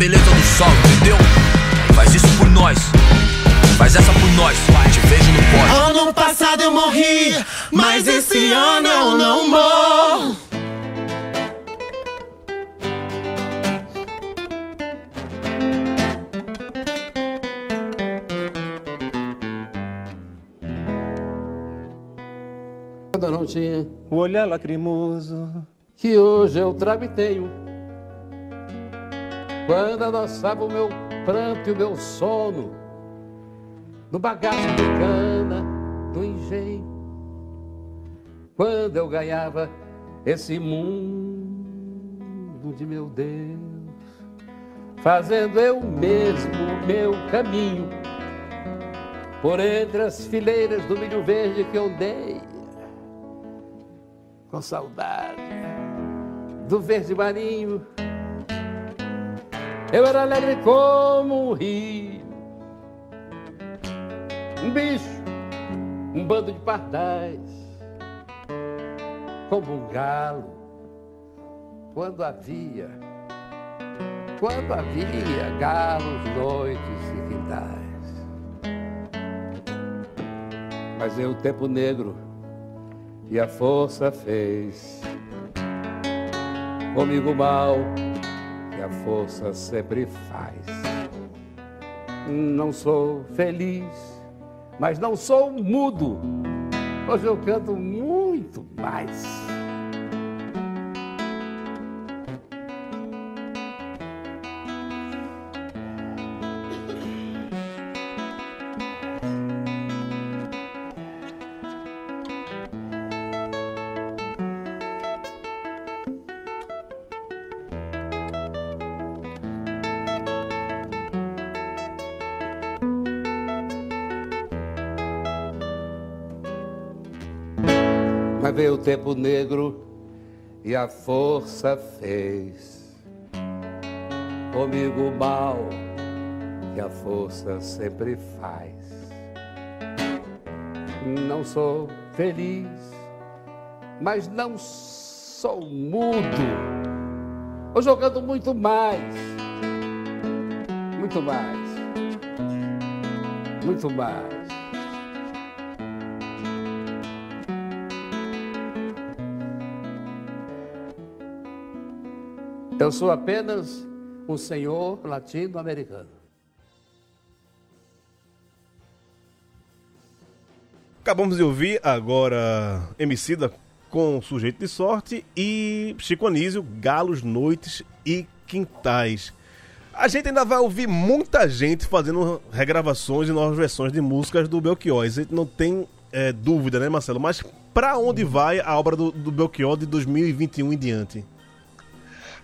beleza do sol, entendeu? Faz isso por nós. Faz essa por nós. Te vejo no pódio. Ano passado eu morri, mas esse ano eu não morro. Não tinha, O olhar lacrimoso. que hoje eu trago e tenho. Quando adoçava o meu pranto e o meu sono, no bagaço de cana do engenho. Quando eu ganhava esse mundo de meu Deus, fazendo eu mesmo o meu caminho, por entre as fileiras do milho verde que eu dei, com saudade do verde marinho. Eu era alegre como um rio, um bicho, um bando de pardais, como um galo, quando havia, quando havia galos, noites e quintais. Mas veio o tempo negro e a força fez comigo mal força sempre faz. Não sou feliz, mas não sou mudo. Hoje eu canto muito mais. Tempo negro e a força fez comigo o mal que a força sempre faz. Não sou feliz, mas não sou mudo. Ou jogando muito mais, muito mais, muito mais. Eu sou apenas um senhor latino-americano. Acabamos de ouvir agora Emicida com Sujeito de Sorte e Chico Anísio, Galos, Noites e Quintais. A gente ainda vai ouvir muita gente fazendo regravações e novas versões de músicas do Belchior. A gente não tem é, dúvida, né, Marcelo? Mas pra onde vai a obra do, do Belchior de 2021 em diante?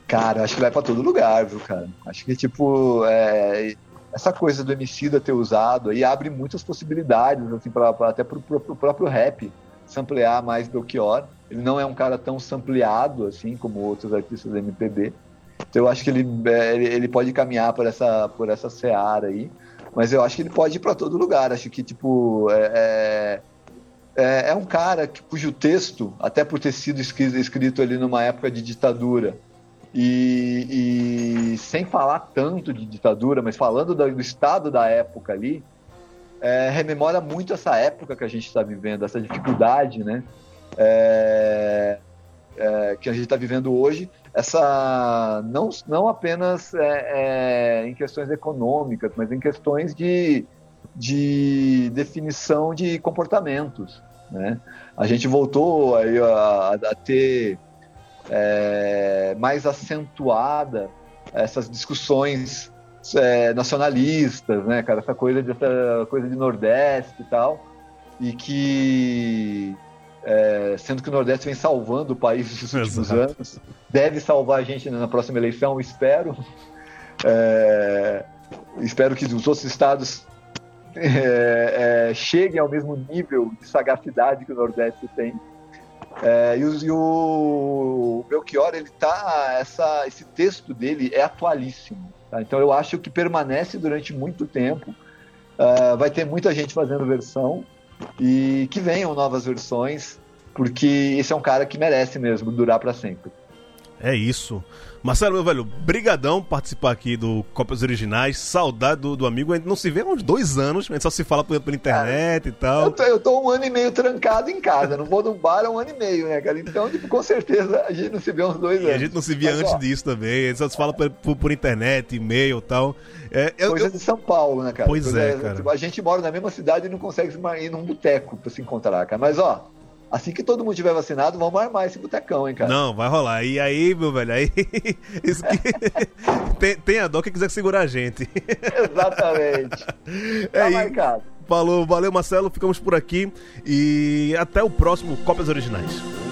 Cara, acho que vai pra todo lugar, viu, cara? Acho que, tipo, é, essa coisa do Emicida ter usado aí abre muitas possibilidades, assim, pra, pra até pro, pro, pro, próprio rap samplear mais Belchior. Ele não é um cara tão sampleado, assim, como outros artistas da MPB. Então eu acho que ele, é, ele, ele pode caminhar por essa, por essa seara aí. Mas eu acho que ele pode ir pra todo lugar. Acho que, tipo, é, é, é um cara que, cujo texto, até por ter sido escrito, escrito ali numa época de ditadura, e, e, sem falar tanto de ditadura, mas falando do, do estado da época ali, é, rememora muito essa época que a gente está vivendo, essa dificuldade, né? É, é, que a gente está vivendo hoje, essa não, não apenas é, é, em questões econômicas, mas em questões de, de definição de comportamentos, né? A gente voltou aí a, a ter é, mais acentuada essas discussões é, nacionalistas, né, cara, essa coisa de essa coisa de Nordeste e tal, e que é, sendo que o Nordeste vem salvando o país nos últimos Exato. anos, deve salvar a gente na próxima eleição, espero. É, espero que os outros estados é, é, cheguem ao mesmo nível de sagacidade que o Nordeste tem. É, e, o, e, o, Belchior, ele tá. Essa, esse texto dele é atualíssimo. Tá? Então eu acho que permanece durante muito tempo. Uh, vai ter muita gente fazendo versão e que venham novas versões, porque esse é um cara que merece mesmo durar para sempre. É isso. Marcelo, meu velho, brigadão participar aqui do Cópias Originais. Saudade do, do amigo. A gente não se vê há uns dois anos, a gente só se fala por, por internet e tal. Eu tô, eu tô, um ano e meio trancado em casa. Não vou no bar há um ano e meio, né, cara? Então, tipo, com certeza a gente não se vê há uns dois anos. E a gente não se via Mas, antes ó, disso também. A gente só se fala por, por, por internet, e-mail e tal. É, eu, Coisa eu... de São Paulo, né, cara? Pois Coisa, é, cara. Tipo, a gente mora na mesma cidade e não consegue ir num boteco pra se encontrar, cara. Mas, ó, Assim que todo mundo tiver vacinado, vamos armar esse botecão, hein, cara? Não, vai rolar. E aí, meu velho, aí. [laughs] Isso que... [laughs] tem, tem a dó que quiser segurar a gente. [laughs] Exatamente. É tá marcado. Falou, valeu, Marcelo. Ficamos por aqui. E até o próximo Cópias Originais.